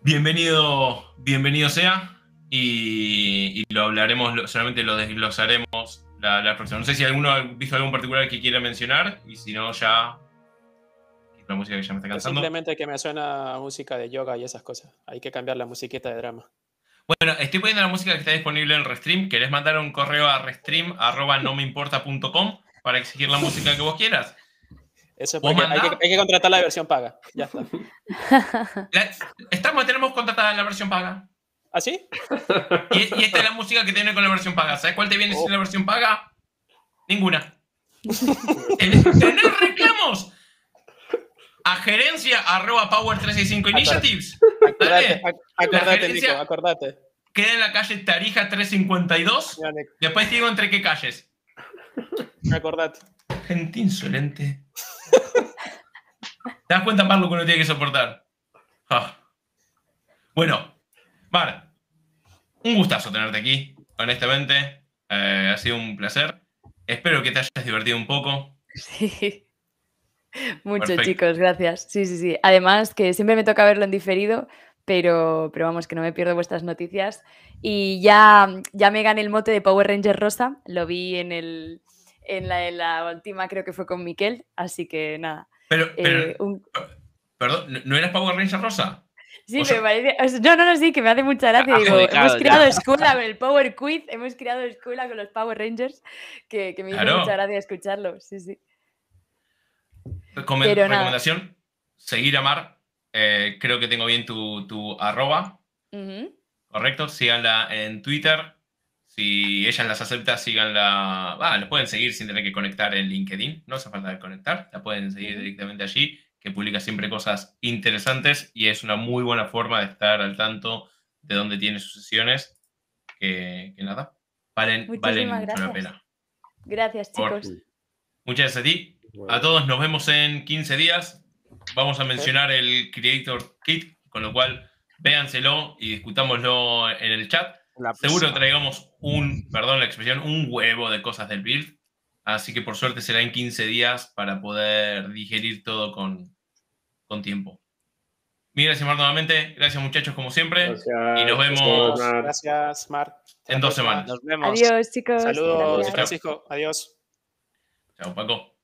bienvenido, bienvenido sea. Y, y lo hablaremos, solamente lo desglosaremos la, la próxima. No sé si alguno ha visto algún particular que quiera mencionar, y si no, ya. La música que ya me está cansando. Simplemente que me suena música de yoga y esas cosas. Hay que cambiar la musiquita de drama. Bueno, estoy poniendo la música que está disponible en Restream. ¿Querés mandar un correo a restream.nomeimporta.com para exigir la música que vos quieras? Eso es ¿Vos porque hay que, hay que contratar la versión paga. Ya está. [laughs] La- estamos, tenemos contratada la versión paga. ¿Ah, sí? [laughs] Y, y esta es la música que tiene con la versión paga. ¿Sabes cuál te viene sin Oh. la versión paga? Ninguna. [laughs] ¿Tenés, reclamos? A gerencia arroba power 365 initiatives. Acordate, ac- acordate, Nico, acordate. Queda en la calle Tarija 352. Mira, Después te digo entre qué calles. acordate. Gente insolente. ¿Te das cuenta, Mar, lo que uno tiene que soportar? Ah. Bueno, Mar, un gustazo tenerte aquí, honestamente. Eh, ha sido un placer. Espero que te hayas divertido un poco. Sí. [laughs] Mucho, Perfecto. chicos, gracias. Sí, sí, sí. Además, que siempre me toca verlo en diferido, pero, pero vamos, que no me pierdo vuestras noticias. Y ya, ya me gané el mote de Power Ranger Rosa, lo vi en, el, en, la, en la última, creo que fue con Miquel, así que nada. Pero, pero eh, un- perdón, ¿no- ¿no eras Power Ranger Rosa? Sí, O sea- me parece. o sea, no, no, no, sí, que me hace mucha gracia. Digo, hemos ya. creado escuela con el Power Quiz, hemos creado escuela con los Power Rangers, que, que me hizo Claro. mucha gracia escucharlo. Sí, sí. Recome- Pero nada. recomendación, seguir a Mar. Eh, creo que tengo bien tu, tu arroba. ¿correcto? Síganla en Twitter. Si ella las acepta, síganla. Ah, la pueden seguir sin tener que conectar en LinkedIn. No hace falta conectar. La pueden seguir directamente allí, que publica siempre cosas interesantes y es una muy buena forma de estar al tanto de dónde tiene sus sesiones. Que, que nada, valen, valen mucho la gracias. pena. Gracias, Por- chicos. Muchas gracias a ti. Bueno, A todos nos vemos en 15 días. Vamos a mencionar el Creator Kit, con lo cual véanselo y discutámoslo en el chat. Seguro traigamos un, perdón la expresión, un huevo de cosas del build. Así que por suerte será en 15 días para poder digerir todo con, con tiempo. Mil gracias, Mar, nuevamente. Gracias, muchachos, como siempre. gracias, y nos vemos- Mar. Gracias. Hasta En dos semanas. Nos vemos. Adiós, chicos. Saludos, gracias. Francisco. Adiós. Chao, Paco.